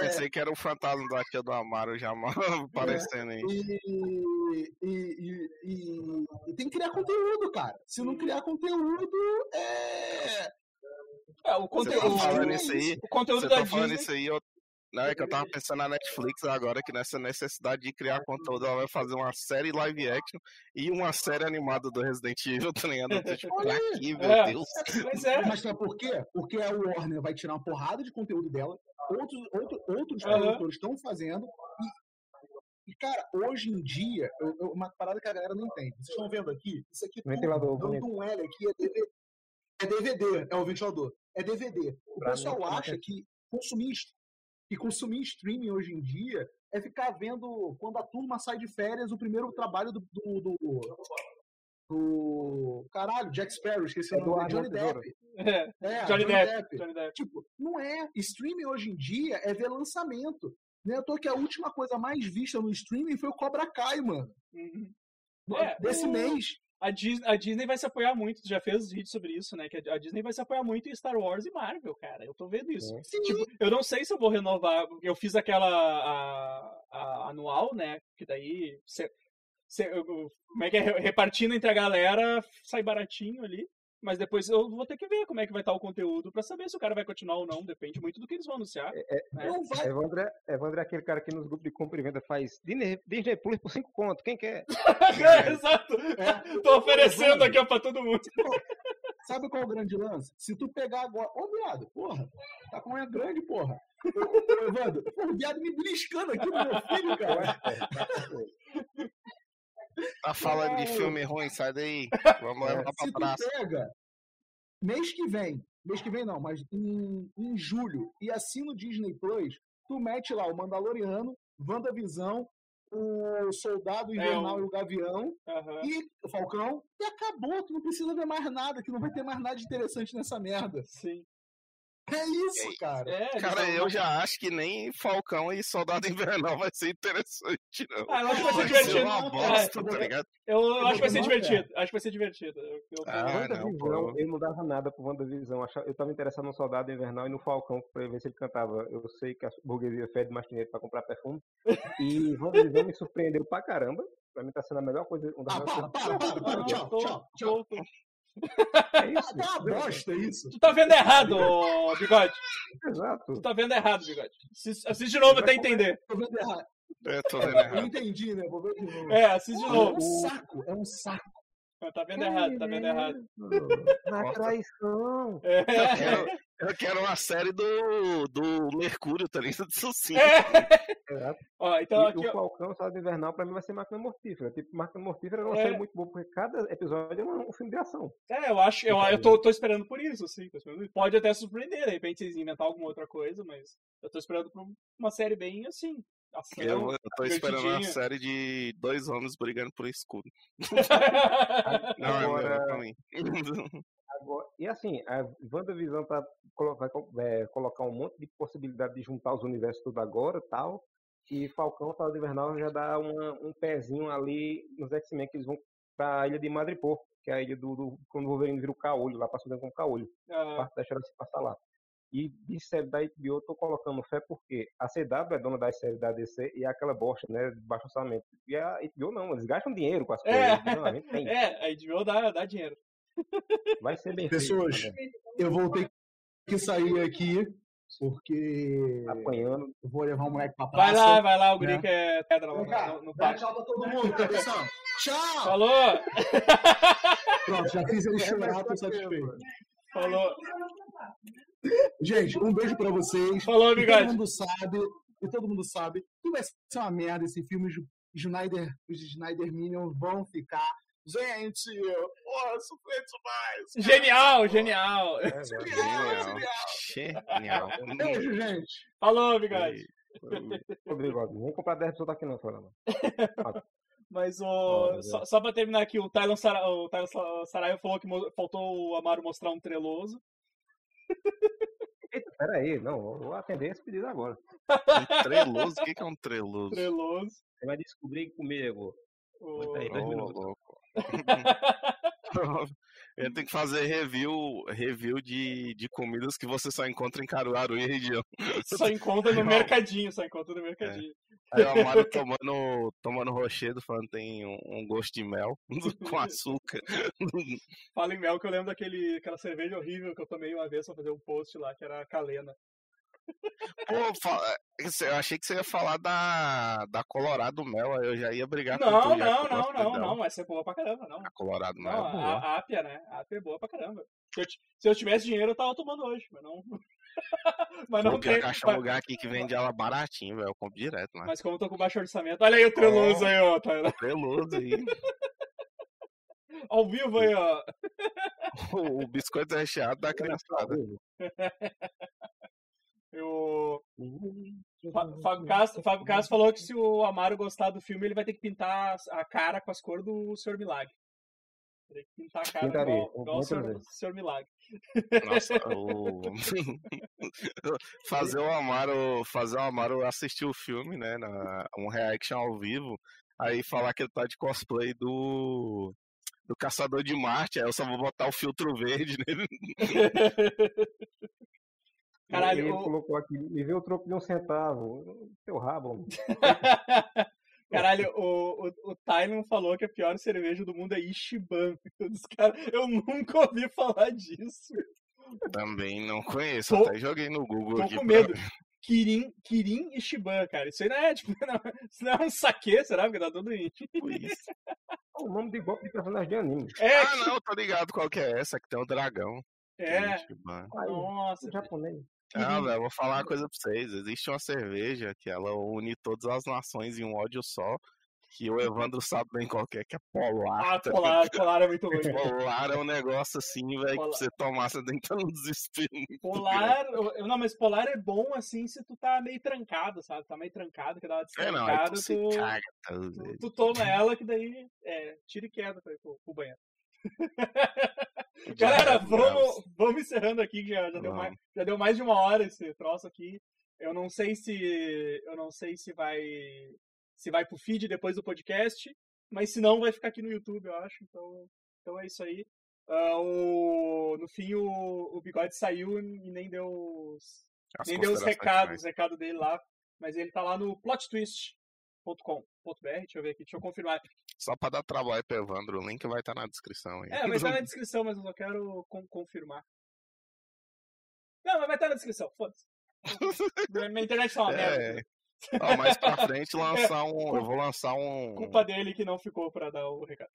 Pensei que era o fantasma da tia do Amaro já (laughs) aparecendo aí. E, e, e, e- e tem que criar conteúdo, cara. Se não criar conteúdo, é. É, o Você conteúdo, tá o- falando isso aí, o conteúdo você da tá falando Disney. isso aí, eu, não, é que eu (laughs) tava pensando na Netflix agora, que nessa necessidade de criar conteúdo, ela vai fazer uma série live action e uma série animada do Resident Evil, (laughs) tá ligado? Eu tô tipo, pra quê, meu É. Deus? (laughs) Mas é. Mas sabe por quê? Porque a Warner vai tirar uma porrada de conteúdo dela, outros, outro, outros Aham. produtores estão fazendo. E, e, cara, hoje em dia, eu- eu- uma parada que a galera não entende. Vocês estão vendo aqui? Isso aqui tudo, dando um L aqui é DVD. É DVD, é o ventilador. É DVD. O pessoal acha que consumir, que consumir streaming hoje em dia é ficar vendo quando a turma sai de férias o primeiro trabalho do. do, do, do- caralho, Jack Sparrow, esqueci o nome Johnny. Depp. É, É, Johnny Depp. Johnny Depp. Tipo, não é. Streaming hoje em dia é ver lançamento. Não é à toa que a última coisa mais vista no streaming foi o Cobra Kai, mano. Uhum. É, desse o- mês. A Disney, a Disney vai se apoiar muito, tu já fez vídeo sobre isso, né? Que a Disney vai se apoiar muito em Star Wars e Marvel, cara. Eu tô vendo isso. É. Sim, Tipo, eu não sei se eu vou renovar. Eu fiz aquela a- a anual, né? Que daí. eu- eu- como é que é? Repartindo entre a galera, sai baratinho ali. Mas depois eu vou ter que ver como é que vai estar o conteúdo pra saber se o cara vai continuar ou não. Depende muito do que eles vão anunciar. né? Não vai. Evandro é, Evandro é aquele cara que nos grupos de compra e venda faz Disney, Disney Plus por 5 conto. Quem quer? (laughs) Exato. É. Tô oferecendo aqui ó, pra todo mundo. Sabe qual é o grande lance? Se tu pegar agora. Ô, viado, porra. Tá com unha grande, porra. Ô, Evandro, o viado me beliscando aqui no meu filho, cara. Tá falando de Caralho. filme ruim, sai daí. Vamos É, levar pra Se tu praça. pega mês que vem, mês que vem não, mas em, em julho, e assim no Disney Plus, tu mete lá o Mandaloriano, WandaVisão, o Soldado Invernal o- e o Gavião, Aham. e o Falcão, e acabou, tu não precisa ver mais nada, que não vai ter mais nada de interessante nessa merda. Sim. É isso, cara. É, Cara, eu já acho que nem Falcão e Soldado Invernal vai ser interessante, não. Ah, eu acho que vai ser Vai ser divertido. uma bosta, É, tá ligado? eu, eu acho que vai ser divertido. Acho que vai ser divertido. Eu, eu Ah, não, eu não dava nada pro WandaVisão. Achava- Eu tava interessado no Soldado Invernal e no Falcão pra ver se ele cantava. Eu sei que a burguesia fede mais dinheiro pra comprar perfume. E WandaVisão me surpreendeu pra caramba. Pra mim tá sendo a melhor coisa. Uma das Ah, melhores coisas- tchau, tchau, tchau. É (laughs) isso. Tá uma bosta isso. Tu tá vendo errado, ô, Bigode. Exato. Tu tá vendo errado, Bigode. Assiste, assiste de novo até entender. Tô vendo errado. Eu tô vendo Eu errado. entendi, né? Vou ver de novo. É, assiste de É novo. um saco, é um saco. Tá vendo errado, tá vendo errado. (laughs) Na Nossa. traição. É. Eu quero, eu quero uma série do, do Mercúrio, tá ligado? (laughs) Isso sim. É. Ó, então e aqui, o. Falcão, Soldado Invernal, pra mim vai ser Máquina Mortífera. Tipo, Máquina Mortífera é uma É. série muito boa, porque cada episódio é um, um filme de ação. É, eu acho, eu, eu tô, tô esperando por isso, assim. Pode até surpreender, de repente vocês inventar alguma outra coisa, mas eu tô esperando por uma série bem assim. Ação. Eu, eu tô esperando uma série de dois homens brigando por escudo. (laughs) Não, Agora- é meu, é pra mim. (laughs) Agora, e assim, a WandaVision tá, vai é, colocar um monte de possibilidade de juntar os universos tudo agora e tal. E Falcão, Soldado Invernal já dá uma- um pezinho ali nos X-Men, que eles vão pra ilha de Madripoor, que é a ilha do, do quando o Wolverine vira o caolho, lá passando como caolho. Ah, parte da história se passa lá. E de série da HBO eu tô colocando fé porque a CW é dona das séries da DC e é aquela bosta, né? De baixo orçamento. E a HBO não, eles gastam dinheiro com as coisas. É. Não, a gente tem. é, a HBO dá, dá dinheiro. Vai ser bem Pessoas, feito. né? Eu vou ter que sair aqui, porque Apanhando. eu vou levar o moleque pra Vai praça. lá, vai lá, o guri né? é pedra lá cá, no, tchau pra todo mundo, cabeção. Tchau! Falou! Pronto, já fiz ele É, chorar, tô tá satisfeito. Falou! Gente, um beijo pra vocês. Falou, E todo mundo sabe, e todo mundo sabe que vai ser uma merda esse filme. Os Snyder, os Snyder Minions vão ficar. Gente, porra, sofrendo demais. Genial, genial! É, Genial. Genial. Beijo, gente. Falou, bigode! Rodrigo, vamos comprar 10 pessoas aqui não, Florama. (laughs) Mas o. Olha, só, só pra terminar aqui, o Tylon Sara, o Tylon Sa- Saraiva falou que mo- faltou o Amaro mostrar um treloso. Eita, peraí, não, eu vou atender esse pedido agora. Um treloso? O que que é um treloso? Treloso. Você vai descobrir comigo. O... Aguenta aí, dois Ô, minutos. louco. (laughs) (laughs) (laughs) Ele tem que fazer review, review de, de comidas que você só encontra em Caruaru e região. Só encontra no mercadinho, só encontra no mercadinho. Aí o Amaro (laughs) tomando, tomando rochedo, falando que tem um, um gosto de mel (laughs) com açúcar. Fala em mel que eu lembro daquele, aquela cerveja horrível que eu tomei uma vez pra fazer um post lá, que era a Calena. Pô, fa- eu achei que você ia falar da, da Colorado Mel, aí eu já ia brigar com Não, tu, já que não, não, não, dela. não, essa é boa pra caramba, não. A Colorado Mel Não, é boa. a, a Ápia, né? A Ápia é boa pra caramba. Se eu, se eu tivesse dinheiro, eu tava tomando hoje, mas não. (laughs) mas não Pô, tem. achar um lugar aqui que vende ela baratinho, velho. Eu compro direto, né? mas como eu tô com baixo orçamento. Olha aí o treloso Ó. aí, ó, Tyler. Treloso aí. (laughs) Ao vivo aí, ó. (laughs) o, o biscoito recheado da criançada. Eu... Fa- Fábio Castro, Fábio Castro falou que se o Amaro gostar do filme, ele vai ter que pintar a cara com as cores do Senhor Milagre. Tem que pintar a cara Pintaria, igual, igual o Senhor. Senhor Milagre. Nossa, (laughs) o... (laughs) fazer o Amaro, fazer o Amaro assistir o filme, né, na, um reaction ao vivo, aí falar que ele tá de cosplay do do Caçador de Marte, aí eu só vou botar o filtro verde nele. (laughs) Caralho, ele o- colocou aqui, me vê o troco de um centavo. Seu rabo. (laughs) Caralho, o, o, o Tylon falou que a pior cerveja do mundo é Ishiban. (laughs) Cara- Eu nunca ouvi falar disso. Também não conheço, Tô- até joguei no Google Tô aqui. com pra medo. Kirin, Kirin Ishiban, cara. Isso aí não é, tipo, (laughs) não, isso não é um saque, será? Porque tá tudo em. Tipo isso. É o nome de golpe de personagem de anime. É, Ah, não, tô ligado qual que é essa, que tem o dragão. é. Aí, Nossa, japonês. Ah, Kirin. velho, eu vou falar uma coisa pra vocês. Existe uma cerveja que ela une todas as nações em um ódio só, que o Evandro sabe bem qual que é, que é polar. Ah, tá polar, polar é muito ruim. Polar é um negócio assim, velho, que você tomar, você tem que num desespero. Polar, eu- não, mas polar é bom assim se tu tá meio trancado, sabe? Tá meio trancado, que dá uma É, não, destrancada, tu tu, caga, tá, tu, tu toma ela que daí é tira e queda pra ir pro, pro banheiro. (laughs) Galera, vamos, vamos encerrando aqui, que já, já, deu mais, já deu mais de uma hora esse troço aqui. Eu não sei se eu não sei se vai se vai pro feed depois do podcast, mas se não vai ficar aqui no YouTube, eu acho. Então, então é isso aí. Ah, o, no fim o, o bigode saiu e nem deu os, As nem deu os recados, os recados dele lá, mas ele tá lá no plottwist.com.br, deixa eu ver aqui, deixa eu confirmar. Só pra dar trabalho pro Evandro, o link vai estar na descrição aí. É, vai estar na (laughs) descrição, mas eu só quero con- confirmar. Não, mas vai estar na descrição, foda-se. (laughs) Minha internet tá uma merda. É. Ó, mais pra frente lançar um. Eu vou lançar um. Culpa dele que não ficou pra dar o recado.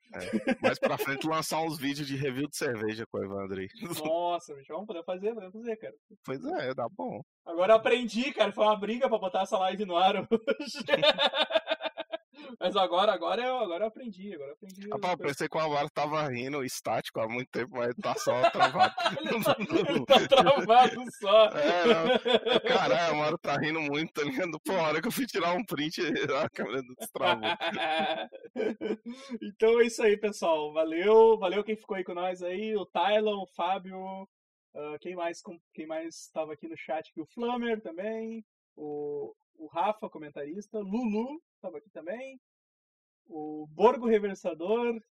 Mais pra frente lançar uns vídeos de review de cerveja com o Evandro aí. Nossa, bicho, vamos poder fazer, podemos fazer, cara. Pois é, dá bom. Agora eu aprendi, cara, foi uma briga pra botar essa live no ar hoje. (laughs) Mas agora, agora eu, agora eu aprendi, agora eu aprendi. Rapaz, eu pensei que o Amaro tava rindo estático há muito tempo, mas tá só (laughs) travado. Ele tá, ele tá travado só. É, não. Caralho, o Amaro tá rindo muito, tá ligado? Pô, a hora que eu fui tirar um print, (laughs) a câmera destravou. então é isso aí, pessoal. Valeu, valeu quem ficou aí com nós aí, o Tylon, o Fábio, ah, quem mais quem mais estava aqui no chat aqui, o Flammer também, o, o Rafa, comentarista, Lulu estava aqui também, o Borgo Reversador,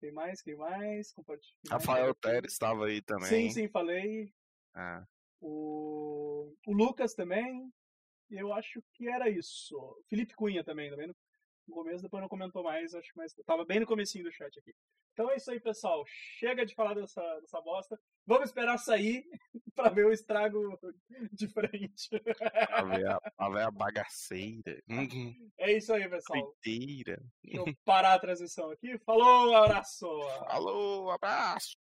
quem mais, quem mais? Compartilha. Rafael? Teres estava aí também. Sim, sim, falei. Ah, O, o Lucas também. Eu acho que era isso. Felipe Cunha também, também no no começo, depois não comentou mais, acho que mais. Tava bem no comecinho do chat aqui. Então é isso aí, pessoal. Chega de falar dessa, dessa bosta. Vamos esperar sair (laughs) pra ver o estrago de frente. pra ver a, (laughs) pra ver a bagaceira. Uhum, É isso aí, pessoal. Doideira. Parar a transmissão aqui. Falou, abraço! Alô, abraço.